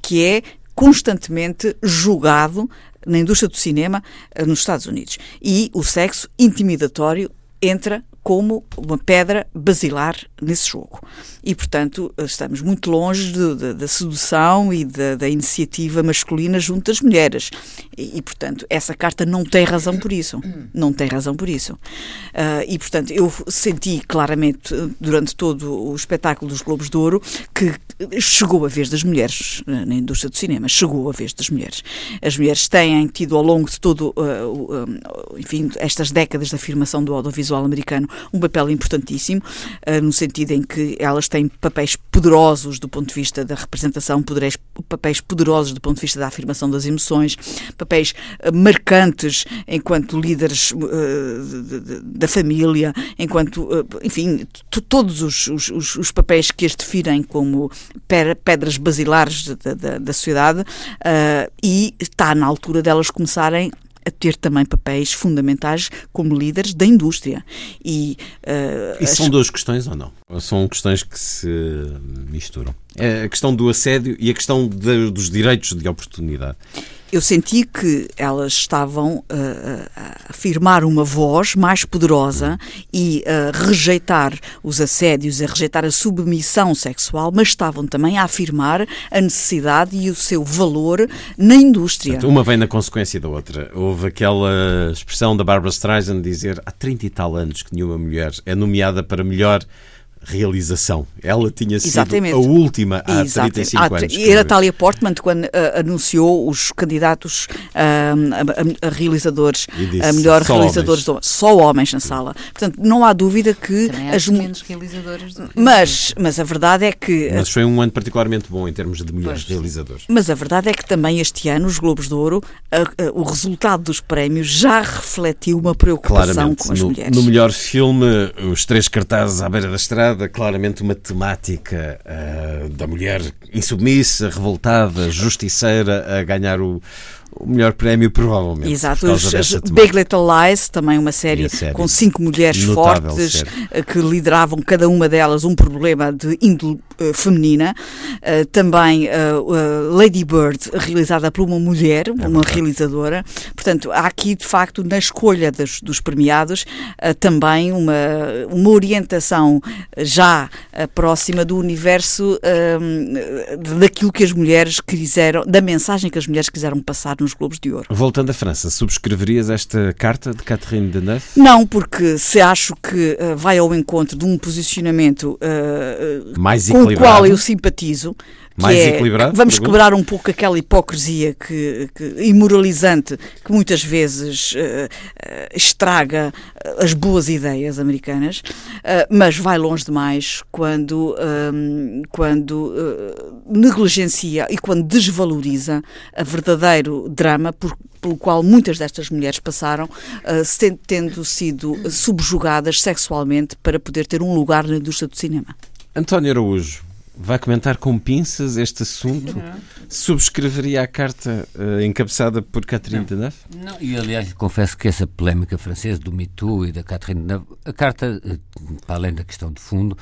A: que é constantemente julgado na indústria do cinema eh, nos Estados Unidos. E o sexo intimidatório entra como uma pedra basilar nesse jogo. E, portanto, estamos muito longe da sedução e da iniciativa masculina junto das mulheres. E, e, portanto, essa carta não tem razão por isso. Não tem razão por isso. Uh, e, portanto, eu senti claramente durante todo o espetáculo dos Globos de Ouro que chegou a vez das mulheres na indústria do cinema. Chegou a vez das mulheres. As mulheres têm tido ao longo de todo, uh, uh, enfim, estas décadas de afirmação do audiovisual americano um papel importantíssimo, no sentido em que elas têm papéis poderosos do ponto de vista da representação, poderes, papéis poderosos do ponto de vista da afirmação das emoções, papéis uh, marcantes enquanto líderes uh, da família, enquanto, enfim, todos os, os, os, papéis que as definem como pedras basilares da, da, da sociedade e está na altura delas começarem a ter também papéis fundamentais como líderes da indústria.
B: E, uh, as... são duas questões ou não? Ou são questões que se misturam? É a questão do assédio e a questão de, dos direitos de oportunidade.
A: Eu senti que elas estavam uh, a afirmar uma voz mais poderosa e a rejeitar os assédios, a rejeitar a submissão sexual, mas estavam também a afirmar a necessidade e o seu valor na indústria.
B: Portanto, uma vem na consequência da outra. Houve aquela expressão da Barbara Streisand dizer há 30 e tal anos que nenhuma mulher é nomeada para melhor realização. Ela tinha sido Exatamente. a última há Exatamente. 35 há, anos.
A: Era Talia Portman quando uh, anunciou os candidatos uh, a, a, realizadores, disse, a melhor realizadores, homens. só homens na sala. Portanto, não há dúvida que
C: Também as menos realizadores do
A: mas mas a verdade é que
B: mas foi um ano particularmente bom em termos de mulheres pois. realizadores.
A: Mas a verdade é que também este ano os Globos de Ouro, o resultado dos prémios já refletiu uma preocupação
B: Claramente,
A: com as
B: no,
A: mulheres.
B: No melhor filme, os três cartazes à beira da estrada claramente uma temática uh, da mulher insubmissa, revoltada, justiceira a ganhar o, o melhor prémio, provavelmente.
A: Exato, os, Big Little Lies, também uma série, série com cinco mulheres fortes série. Eh, que lideravam cada uma delas um problema de índole uh, feminina. Uh, também uh, Lady Bird, realizada por uma mulher, é uma realizadora. Portanto, há aqui, de facto, na escolha dos, dos premiados, também uma, uma orientação já próxima do universo daquilo que as mulheres quiseram, da mensagem que as mulheres quiseram passar nos Globos de Ouro.
B: Voltando à França, subscreverias esta carta de Catherine Deneuve?
A: Não, porque se acho que uh, vai ao encontro de um posicionamento uh,
B: mais
A: com o qual eu simpatizo,
B: mais
A: é,
B: equilibrado?
A: Vamos pergunto? quebrar um pouco aquela hipocrisia que, que imoralizante que muitas vezes uh, uh, estraga as boas ideias americanas, uh, mas vai longe demais quando, um, quando negligencia e quando desvaloriza a verdadeiro drama por, pelo qual muitas destas mulheres passaram, tendo sido subjugadas sexualmente para poder ter um lugar na indústria do cinema.
B: António Araújo, vai comentar com pinças este assunto? Não. Subscreveria a carta uh, encabeçada por Catherine Deneuve?
D: Não, e aliás, confesso que essa polémica francesa do Me Too e da Catherine Deneuve, a carta, uh, para além da questão de fundo,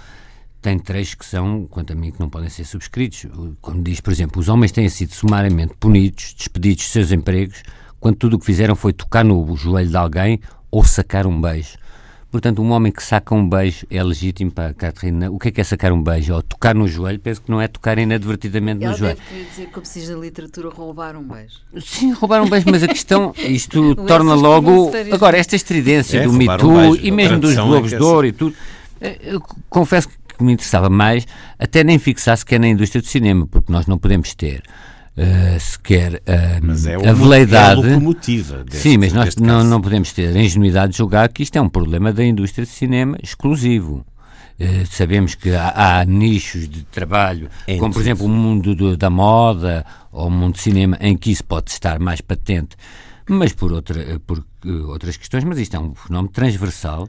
D: tem trechos que são, quanto a mim, que não podem ser subscritos. Quando diz, por exemplo, os homens têm sido sumariamente punidos, despedidos de seus empregos, quando tudo o que fizeram foi tocar no joelho de alguém ou sacar um beijo. Portanto, um homem que saca um beijo é legítimo para a Catarina. O que é que é sacar um beijo? Ou tocar no joelho? Penso que não é tocar inadvertidamente
C: Ela
D: no joelho.
C: Deve dizer, como se diz na literatura, roubar um beijo.
D: Sim, roubar um beijo, mas a questão, [laughs] isto torna logo. Agora, esta estridência é, do Me Too um e mesmo dos Globos é de Ouro e tudo, eh, eu confesso que me interessava mais até nem fixar sequer na indústria do cinema, porque nós não podemos ter uh, sequer uh, mas é a veleidade.
B: É a locomotiva
D: deste, Sim, mas nós não, não podemos ter a ingenuidade de julgar que isto é um problema da indústria de cinema exclusivo. Uh, sabemos que há, há, nichos de trabalho, Entre como por exemplo o mundo do, da moda ou o mundo do cinema, em que isso pode estar mais patente, mas por, outra, por uh, outras questões. Mas isto é um fenómeno transversal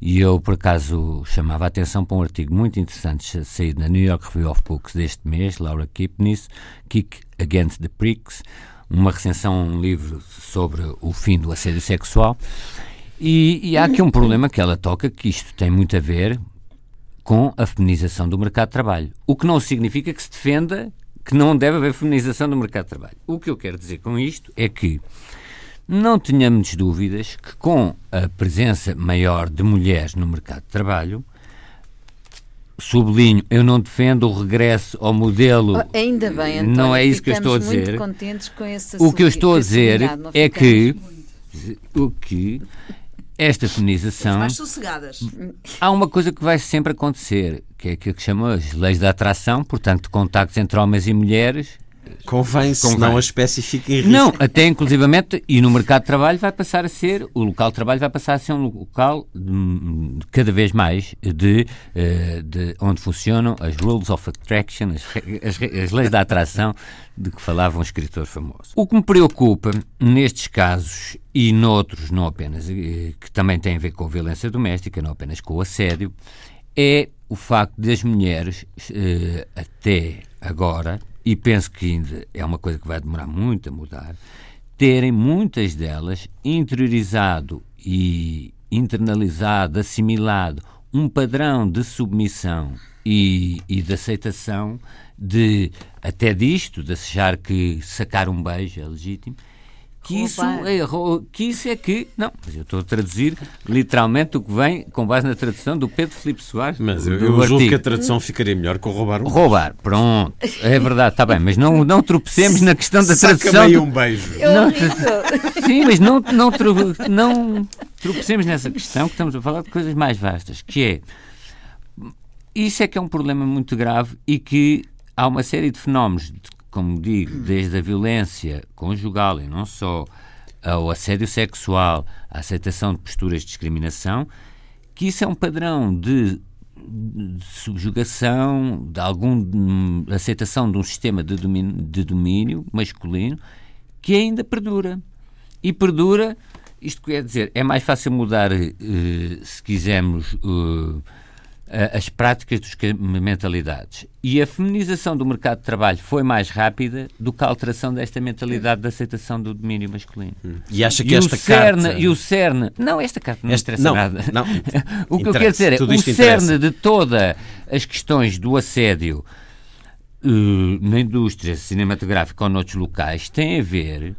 D: e eu, por acaso, chamava a atenção para um artigo muito interessante saído na New York Review of Books deste mês, Laura Kipnis, Kick Against the Pricks, uma recensão, um livro sobre o fim do assédio sexual. E, e há aqui um problema que ela toca, que isto tem muito a ver com a feminização do mercado de trabalho. O que não significa que se defenda que não deve haver feminização do mercado de trabalho. O que eu quero dizer com isto é que não tenhamos dúvidas que com a presença maior de mulheres no mercado de trabalho, sublinho, eu não defendo o regresso ao modelo.
C: Oh, ainda bem, António,
D: não é isso que eu estou a dizer.
C: o
D: que eu estou a dizer é que o que esta feminização
A: mais sossegadas.
D: Há uma coisa que vai sempre acontecer, que é aquilo que chama as leis da atração, portanto, contactos entre homens e mulheres
B: Convém, se não a espécie fica em risco.
D: Não, até inclusivamente, e no mercado de trabalho vai passar a ser, o local de trabalho vai passar a ser um local de, cada vez mais de, eh, de onde funcionam as rules of attraction, as, as, as leis da atração de que falava um escritor famoso. O que me preocupa nestes casos e noutros, não apenas, eh, que também têm a ver com violência doméstica, não apenas com o assédio, é o facto de as mulheres, eh, até agora, e penso que ainda é uma coisa que vai demorar muito a mudar, terem muitas delas interiorizado e internalizado, assimilado um padrão de submissão e, e de aceitação de até disto, de achar que sacar um beijo é legítimo, que isso, é, que isso é que. Não, mas eu estou a traduzir literalmente o que vem com base na tradução do Pedro Filipe Soares.
B: Mas eu, eu julgo que a tradução ficaria melhor com roubar um
D: Roubar, beijo. pronto. É verdade, está bem, mas não, não tropecemos na questão da tradução. Saca
B: do... um beijo.
C: Não,
D: sim, mas não, não, não tropecemos nessa questão que estamos a falar de coisas mais vastas, que é. Isso é que é um problema muito grave e que há uma série de fenómenos, como digo, desde a violência conjugal e não só, ao assédio sexual, à aceitação de posturas de discriminação, que isso é um padrão de, de subjugação, de alguma aceitação de um sistema de domínio, de domínio masculino que ainda perdura. E perdura, isto quer dizer, é mais fácil mudar, uh, se quisermos, uh, as práticas dos mentalidades. E a feminização do mercado de trabalho foi mais rápida do que a alteração desta mentalidade de aceitação do domínio masculino.
B: Hum. E acha que e esta
D: cerne,
B: carta...
D: E o cerne... Não, esta carta não esta, interessa
B: não,
D: nada.
B: Não, [laughs]
D: o que eu quero dizer é o cerne de todas as questões do assédio uh, na indústria cinematográfica ou noutros locais tem a ver,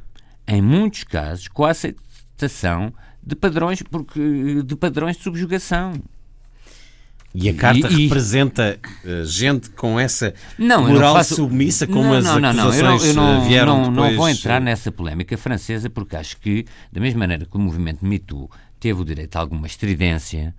D: em muitos casos, com a aceitação de padrões, porque, de padrões de subjugação.
B: E a carta e, e... representa uh, gente com essa não, moral faço... submissa, como não, as não, acusações não, não. Eu não, eu vieram
D: não,
B: depois...
D: não vou entrar nessa polémica francesa, porque acho que, da mesma maneira que o movimento Me Too teve o direito a alguma estridência,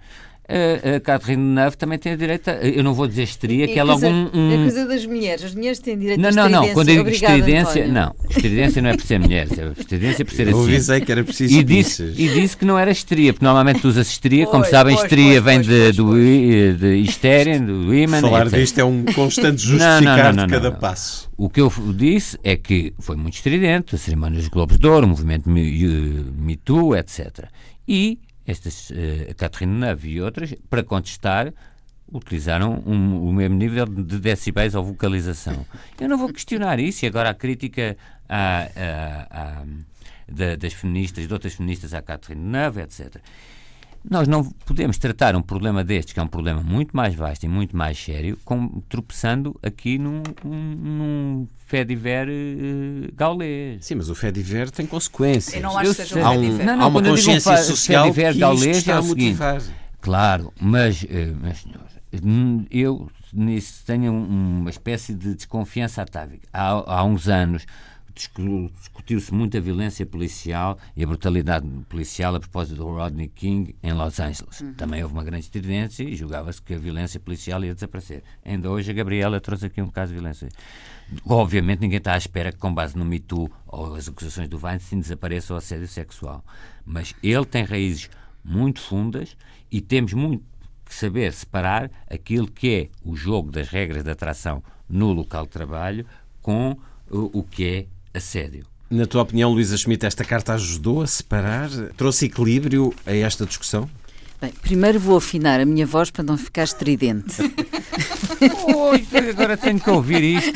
D: a, Catherine Deneuve também tem direito a, eu não vou dizer histeria, que é logo um, um...
C: A coisa das mulheres, as mulheres têm direito
D: não,
C: a
D: Não, não, quando eu
C: digo
D: estridência, não, estridência não é por ser mulheres, é estridência por ser assim. Eu
B: avisei que era preciso
D: e disse, e disse que não era histeria, porque normalmente tu usas histeria, como sabem, histeria vem de, do, de histeria, do women,
B: Falar etc. disto é um constante justificar [laughs] não, não, de cada passo.
D: O que eu disse é que foi muito estridente, a cerimónia dos Globos de Ouro, o movimento Me, Me Too, etc. E estas, uh, a Catherine Neve e outras, para contestar, utilizaram um, o mesmo nível de decibéis ou vocalização. Eu não vou questionar isso, e agora a crítica à, à, à, da, das feministas, de outras feministas à Catherine Neve, etc. Nós não podemos tratar um problema destes, que é um problema muito mais vasto e muito mais sério, com, tropeçando aqui num, num Fediver uh, gaulês.
B: Sim, mas o Fediver tem consequências.
C: Eu não acho que seja um Fediver.
B: Não, não, há uma consciência um social
D: Fediver
B: que
D: gaulês
B: está
D: é
B: a motivar.
D: Seguinte, claro, mas, uh, mas senhor, eu nisso tenho uma espécie de desconfiança atávica. Há, há uns anos discutiu-se muito a violência policial e a brutalidade policial a propósito do Rodney King em Los Angeles. Uhum. Também houve uma grande estridência e julgava-se que a violência policial ia desaparecer. Ainda hoje a Gabriela trouxe aqui um caso de violência. Obviamente ninguém está à espera que com base no Me Too ou as acusações do Weinstein desapareça o assédio sexual. Mas ele tem raízes muito fundas e temos muito que saber separar aquilo que é o jogo das regras de atração no local de trabalho com o que é assédio.
B: Na tua opinião, Luísa Schmidt, esta carta ajudou a separar? Trouxe equilíbrio a esta discussão?
C: Bem, primeiro vou afinar a minha voz para não ficar estridente.
D: Oi, agora tenho que ouvir isto.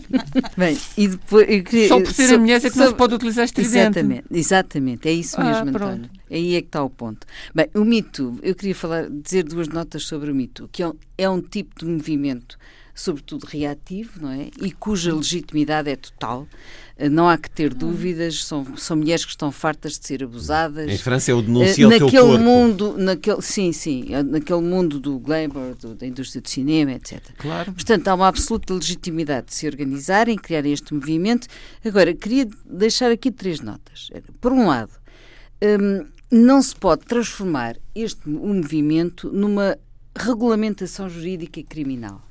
D: [laughs]
C: Bem, e depois. Eu
D: queria, Só por ser a mulher é que so, não se pode utilizar estridente.
C: Exatamente, exatamente, é isso mesmo, ah, António. Aí é que está o ponto. Bem, o mito, eu queria falar, dizer duas notas sobre o mito, que é um, é um tipo de movimento sobretudo reativo, não é? E cuja legitimidade é total. Eh, não há que ter dúvidas, são, são mulheres que estão fartas de ser abusadas.
B: Em França é o denuncia uh,
C: naquele
B: teu corpo.
C: mundo, naquele, sim, sim, eh, naquele mundo do glamour, do, da indústria do cinema, etc.
D: Claro.
C: Portanto, há uma absoluta legitimidade de se organizarem, criarem este movimento. Agora, queria deixar aqui três notas. Por um lado, um, não se pode transformar este um movimento numa regulamentação jurídica e criminal.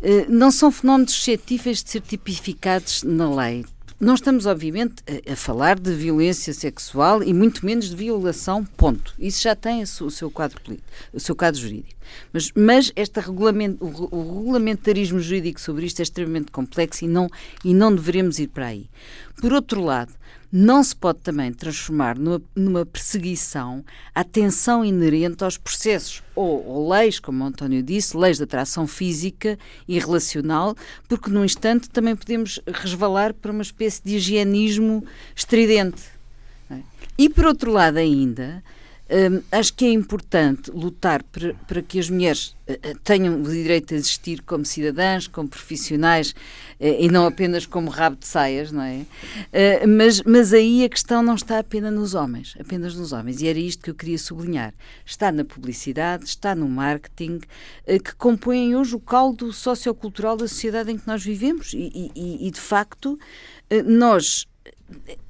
C: Eh, não são fenómenos suscetíveis de ser tipificados na lei. Não estamos, obviamente, a, falar de violência sexual e muito menos de violação, ponto. Isso já tem o seu quadro, o seu quadro jurídico. Mas, mas esta regulament, o, o, regulamentarismo jurídico sobre isto é extremamente complexo e não, e não devemos ir para aí. Por outro lado, não se pode também transformar numa, numa perseguição a tensão inerente aos processos ou, ou, leis, como o António disse, leis de atração física e relacional, porque num instante também podemos resvalar para uma espécie de higienismo estridente. É? E por outro lado ainda, Um, acho que é importante lutar para, que as mulheres uh, tenham o direito a existir como cidadãs, como profissionais uh, e não apenas como rabo de saias, não é? Mas, mas aí a questão não está apenas nos homens, apenas nos homens. E era isto que eu queria sublinhar. Está na publicidade, está no marketing, que compõem hoje o caldo sociocultural da sociedade em que nós vivemos. E, e, e de facto, nós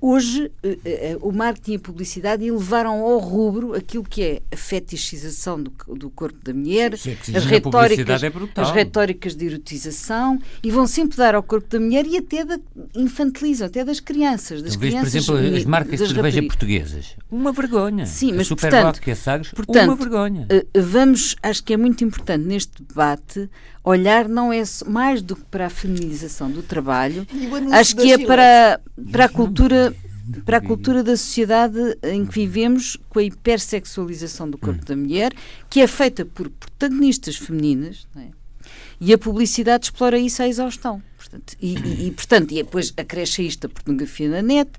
C: hoje eh, eh, o marketing e a publicidade elevaram ao rubro aquilo que é a fetichização do, do corpo da mulher,
D: Sim,
C: as, retóricas, é as retóricas de erotização e vão sempre dar ao corpo da mulher e até da, infantilizam, até das crianças. Das
D: então,
C: crianças
D: por exemplo, as marcas de cerveja portuguesas. Uma vergonha.
C: Sim, mas
D: a
C: portanto,
D: que é Sagres,
C: portanto,
D: uma vergonha.
C: Eh, vamos, acho que é muito importante neste debate olhar não é mais do que para a feminização do trabalho, acho que é para, para a cultura para a cultura da sociedade em que vivemos, com a hipersexualização do corpo da mulher, que é feita por protagonistas femininas, é? e a publicidade explora isso à exaustão. Portanto, e, e, e, portanto, e depois acresce isto a pornografia na net,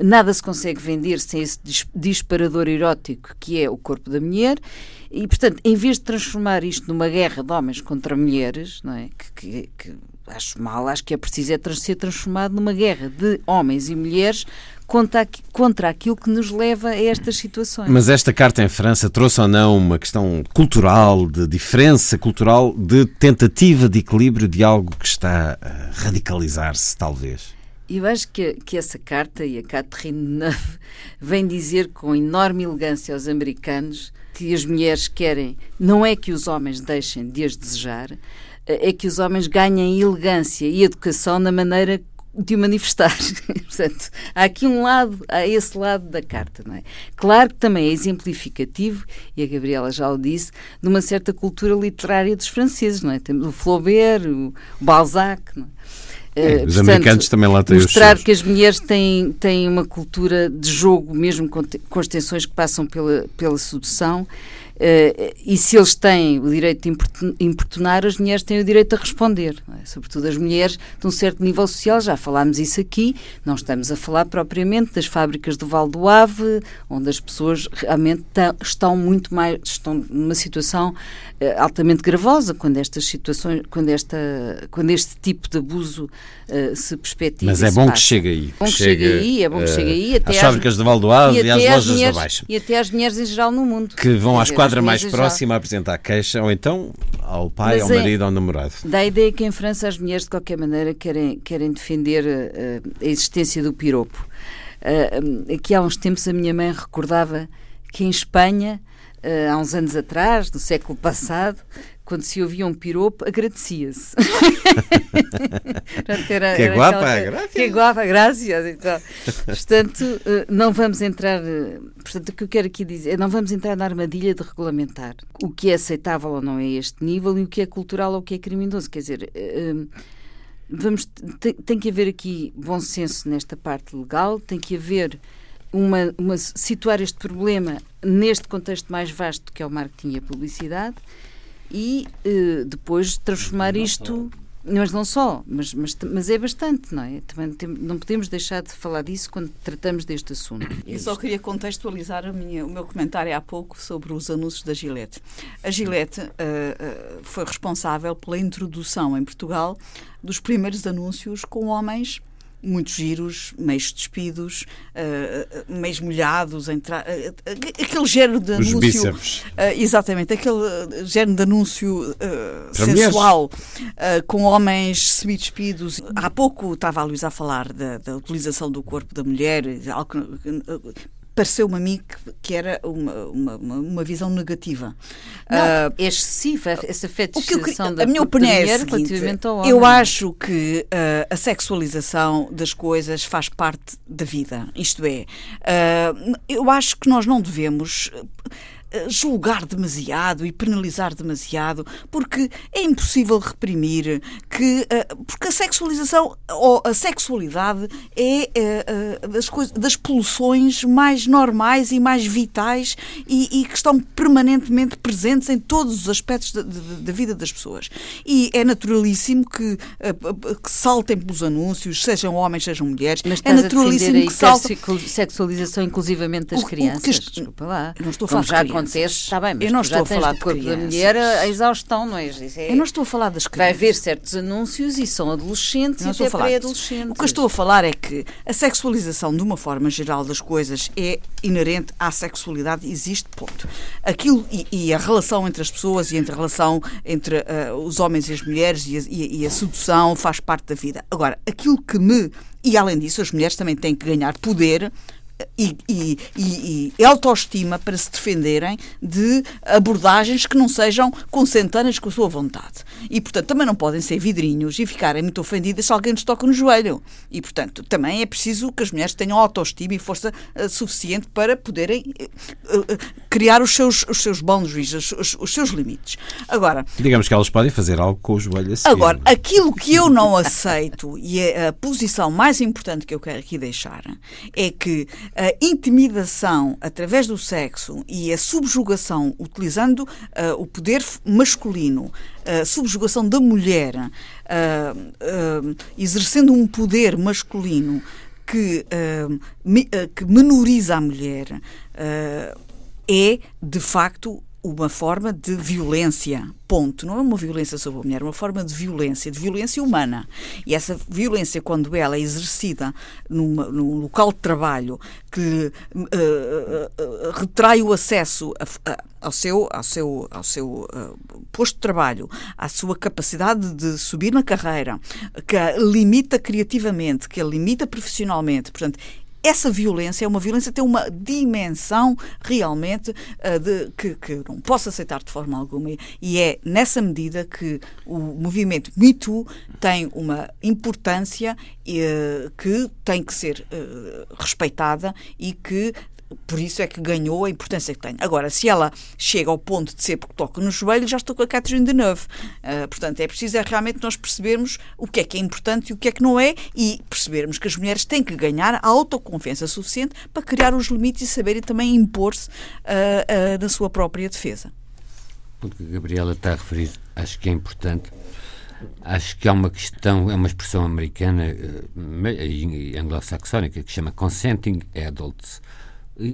C: nada se consegue vender sem esse disparador erótico que é o corpo da mulher, e, portanto, em vez de transformar isto numa guerra de homens contra mulheres, não é? que, que, que acho mal, acho que é preciso é ser transformado numa guerra de homens e mulheres contra, contra aquilo que nos leva a estas situações.
B: Mas esta carta em França trouxe ou não uma questão cultural, de diferença cultural, de tentativa de equilíbrio de algo que está a radicalizar-se, talvez?
C: Eu acho que, que essa carta e a Catherine Neuve [laughs] vem dizer com enorme elegância aos americanos que as mulheres querem, não é que os homens deixem de as desejar, é que os homens ganhem elegância e educação na maneira de o manifestar. [laughs] Portanto, há aqui um lado, há esse lado da carta, não é? Claro que também é exemplificativo, e a Gabriela já o disse, de uma certa cultura literária dos franceses, não é? Temos o Flaubert, o Balzac, não é?
B: É, os portanto, americanos também lá têm
C: Mostrar que as mulheres têm, têm uma cultura de jogo, mesmo com, com as tensões que passam pela, pela sedução, Uh, e se eles têm o direito de importunar, as mulheres têm o direito a responder. É? Sobretudo as mulheres de um certo nível social, já falámos isso aqui, não estamos a falar propriamente das fábricas do Val do Ave, onde as pessoas realmente estão muito mais, estão numa situação uh, altamente gravosa quando estas situações, quando, esta, quando este tipo de abuso uh, se perspectiva.
B: Mas é bom que chegue aí.
C: Bom que chegue aí, é bom que chegue aí.
B: Até às fábricas do Val do Ave e, e às lojas
C: mulheres,
B: da Baixa.
C: E até às mulheres em geral no mundo.
B: Que vão às quadra mais próxima a apresentar queixa, ou então ao pai, Mas ao é, marido, ao namorado.
C: Dá a ideia que em França as mulheres, de qualquer maneira, querem, querem defender uh, a existência do piropo. Uh, aqui há uns tempos a minha mãe recordava que em Espanha, uh, há uns anos atrás, no século passado, quando se ouvia um piropo, agradecia-se. [laughs]
B: que é guapa, aquela, graças.
C: Que é guapa, graças. Então, portanto, eh, não vamos entrar. Eh, portanto, o que eu quero aqui dizer é não vamos entrar na armadilha de regulamentar o que é aceitável ou não é este nível e o que é cultural ou o que é criminoso. Quer dizer. Vamos, tem, tem que haver aqui bom senso nesta parte legal, tem que haver uma, uma, situar este problema neste contexto mais vasto que é o marketing e a publicidade e uh, depois transformar isto. Mas não só, mas, mas, mas é bastante, não é? Também tem, não podemos deixar de falar disso quando tratamos deste assunto. [coughs]
A: Eu só queria contextualizar minha, o meu comentário há pouco sobre os anúncios da Gillette. A Gillette uh, uh, foi responsável pela introdução em Portugal dos primeiros anúncios com homens muitos giros, meios despidos, uh, meios molhados, entra... Uh, aquele género de
B: Os
A: anúncio. Exatamente, aquele género de anúncio sensual com homens semi-despidos. Há pouco estava a Luísa a falar da, da, utilização do corpo da mulher, algo pareceu-me a mim que, que era uma, uma, uma, visão negativa.
C: Não, uh, é excessiva essa fetichização da
A: A minha opinião é a seguinte, eu acho que uh, a sexualização das coisas faz parte da vida. Isto é, uh, eu acho que nós não devemos julgar demasiado e penalizar demasiado, porque é impossível reprimir que eh, porque a sexualização ou a sexualidade é das coisas das pulsões mais normais e mais vitais e, e que estão permanentemente presentes em todos os aspectos da, da vida das pessoas. E é naturalíssimo que, que saltem pelos anúncios, sejam homens, sejam mulheres.
C: Mas
A: é naturalíssimo
C: que saltem. sexualização inclusivamente das o, crianças. O que, Desculpa lá.
A: não estou a falar
C: acontece, está bem, mas
A: eu não estou a falar
C: do corpo da mulher a exaustão, não é? é?
A: Eu não estou a falar das crianças.
C: Vai haver certos anúncios e são adolescentes e até pré-adolescentes.
A: O que eu estou a falar é que a sexualização, de uma forma geral das coisas, é inerente à sexualidade, existe, ponto. Aquilo e, e a relação entre as pessoas e entre a relação entre uh, os homens e as mulheres e a, e, e a sedução faz parte da vida. Agora, aquilo que me. E além disso, as mulheres também têm que ganhar poder e, e, e, e, autoestima para se defenderem de abordagens que não sejam consentâneas com a sua vontade. E, portanto, também não podem ser vidrinhos e ficarem muito ofendidas se alguém lhes toca no joelho. E, portanto, também é preciso que as mulheres tenham autoestima e força uh, suficiente para poderem uh, uh, criar os seus, os seus boundaries, os, os, seus limites. Agora...
B: Digamos que elas podem fazer algo com o joelho assim.
A: Agora, aquilo que eu não aceito, e é a posição mais importante que eu quero aqui deixar, é que a intimidação através do sexo e a subjugação utilizando uh, o poder masculino, a subjugação da mulher, uh, uh, exercendo um poder masculino que, me, que menoriza a mulher, é de facto uma forma de violência, ponto. Não é uma violência sobre a mulher, é uma forma de violência, de violência humana. E essa violência, quando ela é exercida numa, num local de trabalho que uh, uh, retrai o acesso a, ao seu, ao seu, ao seu uh, posto de trabalho, à sua capacidade de subir na carreira, que a limita criativamente, que a limita profissionalmente, portanto, essa violência é uma violência tem uma dimensão realmente uh, de, que, que não posso aceitar de forma alguma. E é nessa medida que o movimento Me Too tem uma importância uh, que tem que ser uh, respeitada e que por isso é que ganhou a importância que tem. Agora, se ela chega ao ponto de ser porque toca no joelho, já estou com a Catherine Deneuve. Uh, portanto, é preciso é realmente nós percebermos o que é que é importante e o que é que não é e percebermos que as mulheres têm que ganhar a autoconfiança suficiente para criar os limites e saberem também impor-se uh, uh, na sua própria defesa.
D: O que a Gabriela está a referir, acho que é importante. Acho que há uma questão, é uma expressão americana e anglo-saxónica que chama consenting adults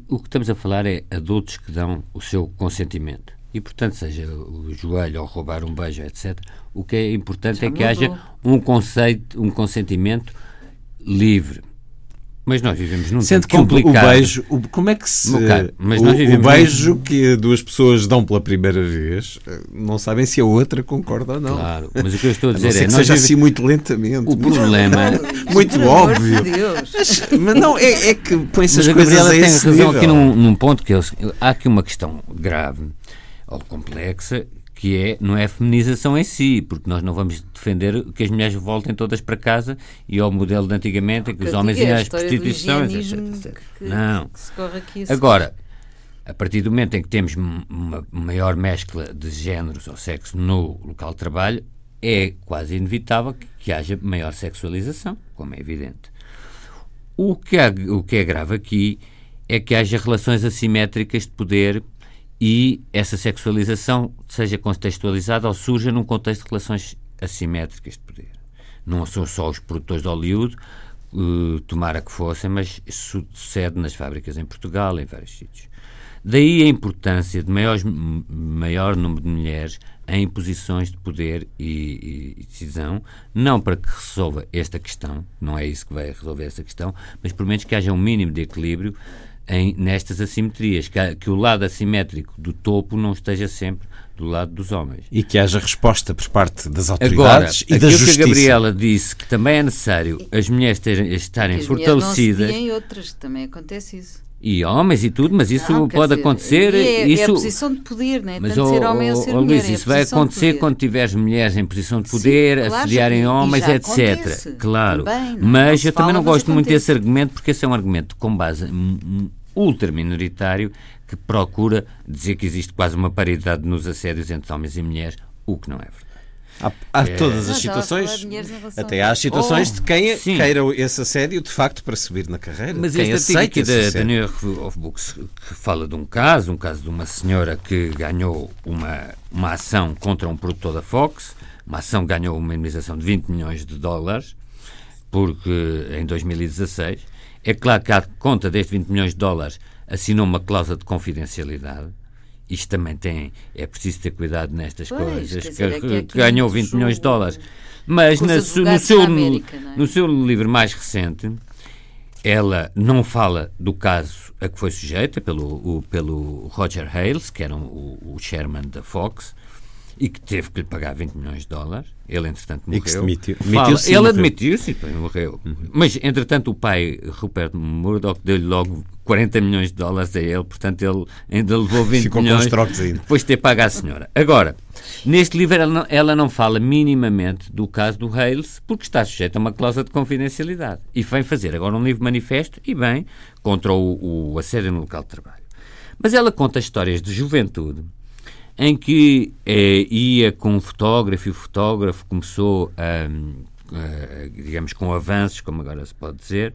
D: o que estamos a falar é adultos que dão o seu consentimento. E, portanto, seja o joelho ou roubar um beijo, etc. O que é importante Já é que mudou. haja um conceito, um consentimento livre. Mas nós vivemos num
B: Sendo
D: tempo que complicado.
B: o beijo, o, como é que se... mas o, o beijo num... que duas pessoas dão pela primeira vez, não sabem se a outra concorda ou não.
D: Claro, mas o que eu estou a [laughs] dizer a
B: é...
D: que
B: seja assim muito lentamente.
D: O problema... [laughs]
B: muito óbvio. Mas, mas, não, é, é que põe-se as coisas a tem razão
D: nível. aqui num, num ponto que eu, há aqui uma questão grave ou complexa que é, não é a feminização em si, porque nós não vamos defender que as mulheres voltem todas para casa e ao modelo de antigamente, em que os homens iam às prostituições, etc, etc. Que, não. Que Agora, a partir do momento em que temos uma maior mescla de géneros ou sexo no local de trabalho, é quase inevitável que, que haja maior sexualização, como é evidente. O que, há, o que é grave aqui é que haja relações assimétricas de poder e essa sexualização seja contextualizada ou surja num contexto de relações assimétricas de poder. Não são só os produtores de Hollywood, uh, tomara que fossem, mas sucede nas fábricas em Portugal, em vários sítios. Daí a importância de maiores, maior número de mulheres em posições de poder e, e, decisão, não para que resolva esta questão, não é isso que vai resolver esta questão, mas pelo menos que haja um mínimo de equilíbrio em, nestas assimetrias, que, que o lado assimétrico do topo não esteja sempre do lado dos homens.
B: E que haja resposta por parte das autoridades
D: Agora,
B: e da justiça.
D: que a Gabriela disse que também é necessário as mulheres terem, estarem
C: as
D: fortalecidas.
C: Mulheres não outras, também acontece isso.
D: E homens e tudo, mas isso não, pode dizer, acontecer.
C: É,
D: isso... é
C: a posição de poder, não é?
D: Mas, Tanto oh, ser homem ou ser oh, mulher. Luís, é isso vai acontecer quando tiveres mulheres em posição de poder, Sim, claro, assediarem homens, etc. Acontece. Claro. Também, não, mas não eu também não gosto muito desse argumento, porque esse é um argumento com base ultra minoritário que procura dizer que existe quase uma paridade nos assédios entre homens e mulheres, o que não é verdade.
B: Há, há é. todas as situações, até há as situações oh, de quem sim. queira esse assédio de facto para subir na carreira.
D: Mas
B: quem
D: este artigo aqui da, da New York of Books que fala de um caso, um caso de uma senhora que ganhou uma, uma ação contra um produtor da Fox, uma ação que ganhou uma indemnização de 20 milhões de dólares, porque em 2016, é claro que à conta destes 20 milhões de dólares assinou uma cláusula de confidencialidade isto também tem, é preciso ter cuidado nestas pois, coisas, dizer, que, é que ganhou 20 jogo, milhões de dólares. Mas na, no, seu, América, é? no seu livro mais recente, ela não fala do caso a que foi sujeita pelo, o, pelo Roger Hales, que era um, o, o chairman da Fox, e que teve que lhe pagar 20 milhões de dólares. Ele, entretanto, morreu. E que se demitiu. Fala, ele admitiu-se e morreu. Uhum. Mas, entretanto, o pai, Rupert Murdoch, deu-lhe logo 40 milhões de dólares a ele, portanto, ele ainda levou 20 Ficou milhões depois de ter pago à senhora. Agora, neste livro, ela não, ela não fala minimamente do caso do Hales, porque está sujeita a uma cláusula de confidencialidade. E vem fazer agora um livro manifesto, e bem, contra o, o assédio no local de trabalho. Mas ela conta histórias de juventude em que eh, ia com um fotógrafo e o fotógrafo começou, a, a, digamos, com avanços, como agora se pode dizer,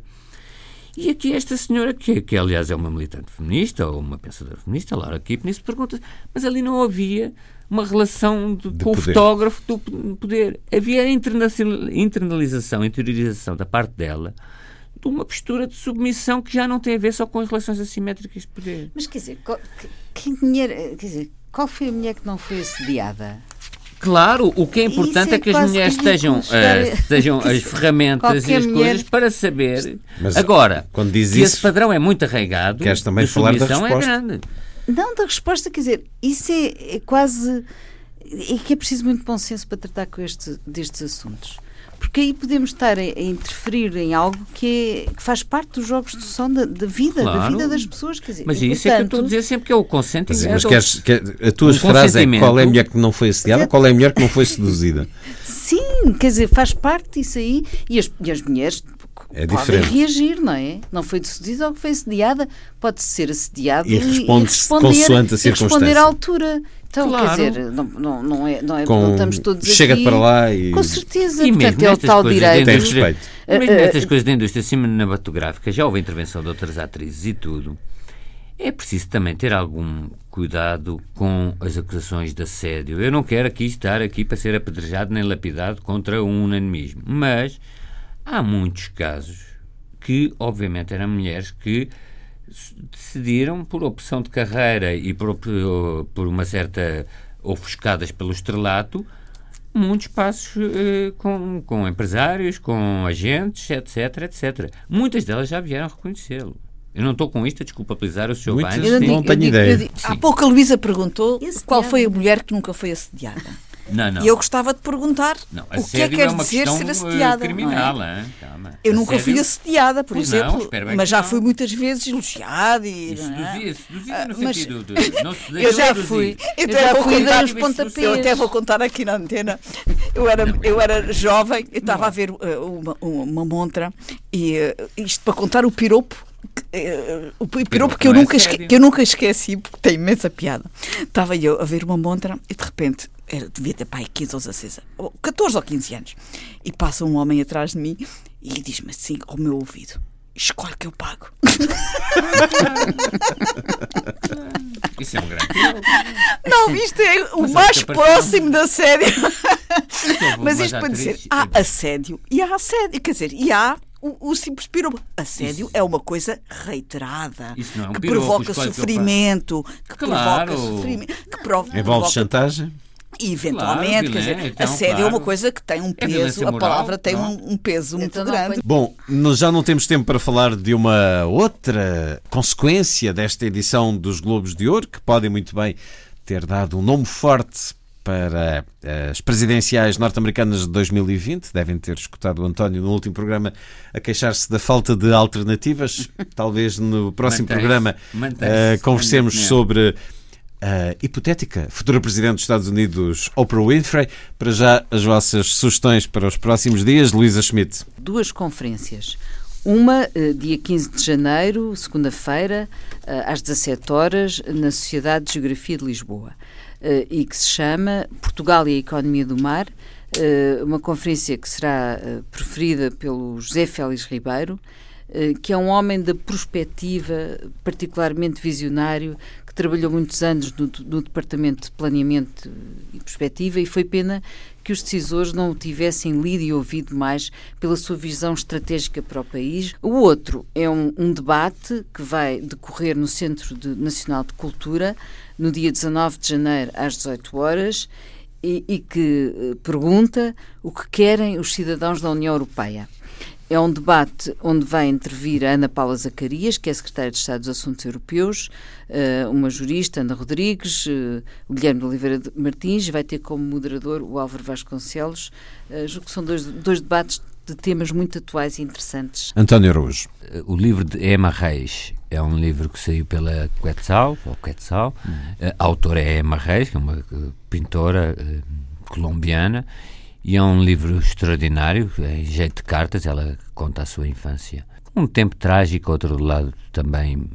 D: e aqui esta senhora, que, que aliás é uma militante feminista ou uma pensadora feminista, Laura Kipnis, pergunta mas ali não havia uma relação de, de com poder. o fotógrafo do poder. Havia a internalização, interiorização da parte dela de uma postura de submissão que já não tem a ver só com as relações assimétricas de poder.
C: Mas quer dizer, quem dinheiro, quer dizer, qual foi a mulher que não foi assediada?
D: Claro, o que é importante é, é, que as mulheres estejam, uh, [laughs] as ferramentas e as mulher... coisas para saber. Mas, Agora, quando diz isso, esse padrão é muito arraigado,
B: queres também falar da é resposta? é grande.
C: Não, da resposta, quer dizer, isso é, é quase. É que é preciso muito bom senso para tratar com este, destes assuntos porque aí podemos estar a, interferir em algo que, é, que faz parte dos jogos de som da, da vida, claro. da vida das pessoas. Quer dizer,
D: mas isso portanto, é que eu estou a dizer sempre que é o consentimento.
B: Mas, queres, quer, a tua frase é qual é a mulher que não foi assediada, qual é a mulher que não foi seduzida?
C: Sim, quer dizer, faz parte disso aí. E as, e as mulheres é podem reagir, não é? Não foi seduzida ou foi assediada, pode ser assediado
B: e, responde e responder, consoante a circunstância.
C: E responder à altura. Então, claro. quer dizer, não, não, não é, não é
B: Com,
C: não estamos todos
B: chega
C: aqui.
B: para lá e.
C: Com certeza, e portanto, é o tal direito.
B: Tem respeito.
D: Mesmo nestas coisas da indústria cinematográfica, já houve intervenção de outras atrizes e tudo. É preciso também ter algum cuidado com as acusações de assédio. Eu não quero aqui estar aqui para ser apedrejado nem lapidado contra um unanimismo, mas há muitos casos que, obviamente, eram mulheres que decidiram, por opção de carreira e por, por uma certa ofuscadas pelo estrelato, muitos passos eh, com, com empresários, com agentes, etc, etc. Muitas delas já vieram reconhecê-lo. Eu não estou com isto a desculpabilizar o Sr. Baines.
B: Eu não, não tenho ideia.
A: há pouco a Luísa perguntou qual foi a mulher que nunca foi assediada.
D: Não, não.
A: E eu gostava de perguntar não, o que é que quer é dizer ser assediada.
D: Criminal,
A: é? Eu nunca fui assediada, por pois exemplo, não, mas já fui muitas vezes elogiada e.
D: e seduzia, seduzia no mas, sentido de. [laughs] Não se
A: eu já fui. Eu, eu já fui dar os pontapés. Eu até vou contar aqui na antena. Eu era, eu era jovem, eu estava a ver uh, uma, uma montra e uh, isto para contar o piropo o piropo que eu, nunca esque, que eu nunca esqueci, porque tem imensa piada. Estava eu a ver uma montra e de repente, era, devia ter pai 15 ou 16, ou 14 ou 15 anos, e passa um homem atrás de mim e diz-me assim ao meu ouvido: Escolhe que eu pago. [laughs]
D: Isso é um grande.
A: Não, isto é o Mas mais próximo da assédio. Mas isto para dizer, há assédio e há assédio. Quer dizer, e há o, o, simples piropo. Assédio Isso. é uma coisa reiterada.
D: Isso não é um
A: que
D: piropo,
A: provoca sofrimento. Que claro. provoca sofrimento. Que
B: prov Envolve provoca... chantagem?
A: E eventualmente, claro, quer dizer, então, assédio claro. é uma coisa que tem um é peso, é a palavra tem um, um, peso muito então, grande.
B: Bom, nós já não temos tempo para falar de uma outra consequência desta edição dos Globos de Ouro, que podem muito bem ter dado um nome forte para eh, as presidenciais norte-americanas de 2020. Devem ter escutado o António no último programa a queixar-se da falta de alternativas. [laughs] Talvez no próximo programa uh, conversemos sobre a hipotética futura Presidente dos Estados Unidos, Oprah Winfrey. Para já, as vossas sugestões para os próximos dias, Luísa Schmidt.
C: Duas conferências. Uma, dia 15 de janeiro, segunda-feira, às 17 horas, na Sociedade de Geografia de Lisboa, e que se chama Portugal e a Economia do Mar, uma conferência que será preferida pelo José Félix Ribeiro, que é um homem da perspectiva, particularmente visionário, trabalhou muitos anos no, no, Departamento de Planeamento e Perspectiva e foi pena que os decisores não o tivessem lido e ouvido mais pela sua visão estratégica para o país. O outro é um, um debate que vai decorrer no Centro de, Nacional de Cultura no dia 19 de janeiro às 18 horas e, e que eh, pergunta o que querem os cidadãos da União Europeia. É um debate onde vai intervir a Ana Paula Zacarias, que é secretária de Estado dos Assuntos Europeus, eh, uma jurista, Ana Rodrigues, eh, o Guilherme Oliveira Martins, vai ter como moderador o Álvaro Vasconcelos. Eh, julgo que são dois, dois debates de temas muito atuais e interessantes.
B: António Araújo.
D: O livro de Emma Reis é um livro que saiu pela Quetzal, ou Quetzal. Hum. A autora é Emma Reis, que é uma pintora colombiana e é um livro extraordinário, em jeito de cartas, ela conta a sua infância. Um tempo trágico, outro lado também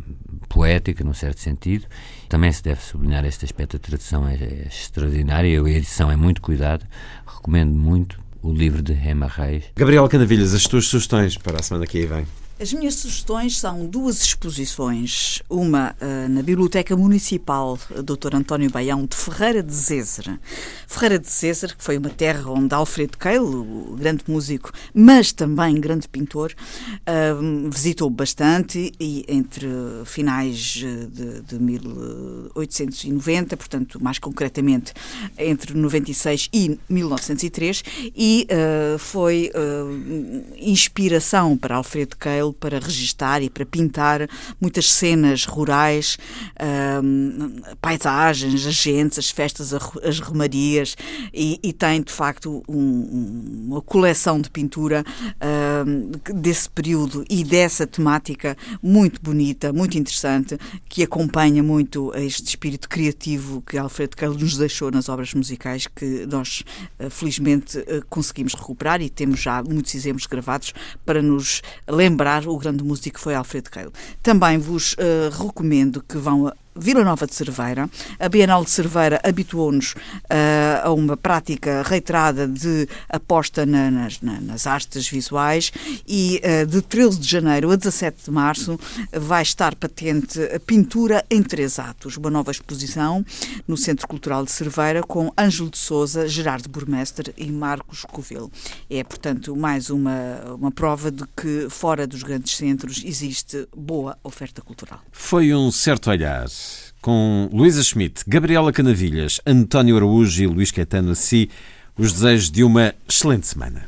D: poético, num certo sentido. Também se deve sublinhar este aspecto, a tradução é, é extraordinária, a edição é muito cuidada, recomendo muito o livro de Emma Reis.
B: Gabriel Canavilhas, as tuas sugestões para a semana que aí vem?
A: As minhas sugestões são duas exposições. Uma uh, na Biblioteca Municipal Dr. António Baião de Ferreira de Zézer. Ferreira de Zézer, que foi uma terra onde Alfredo Keil, o grande músico, mas também grande pintor, uh, visitou bastante e entre finais de, de 1890, portanto, mais concretamente entre 96 e 1903, e uh, foi inspiração para Alfredo Para registar e para pintar muitas cenas rurais, paisagens, as gentes, as festas, as romarias e, e tem de facto um, uma coleção de pintura desse período e dessa temática muito bonita, muito interessante, que acompanha muito este espírito criativo que Alfredo Keil nos deixou nas obras musicais que nós uh, felizmente uh, conseguimos recuperar e temos já muitos exemplos gravados para nos lembrar o grande músico foi Alfredo Keil. Também vos uh, recomendo que vão Vila Nova de Cerveira. A Bienal de Cerveira habituou-nos uh, a uma prática reiterada de aposta na, nas, na, nas artes visuais e uh, de 13 de janeiro a 17 de março vai estar patente a Pintura em Três Atos, uma nova exposição no Centro Cultural de Cerveira com Ângelo de Souza, Gerardo Burmester e Marcos Covil. É, portanto, mais uma, uma prova de que fora dos grandes centros existe boa oferta cultural.
B: Foi um certo olhar com Luísa Schmidt, Gabriela Canavilhas, António Araújo e Luís Caetano a si, os desejos de uma excelente semana.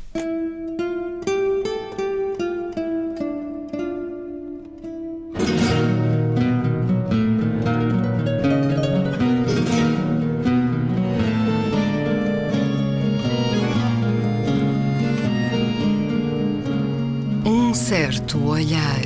E: Um certo olhar.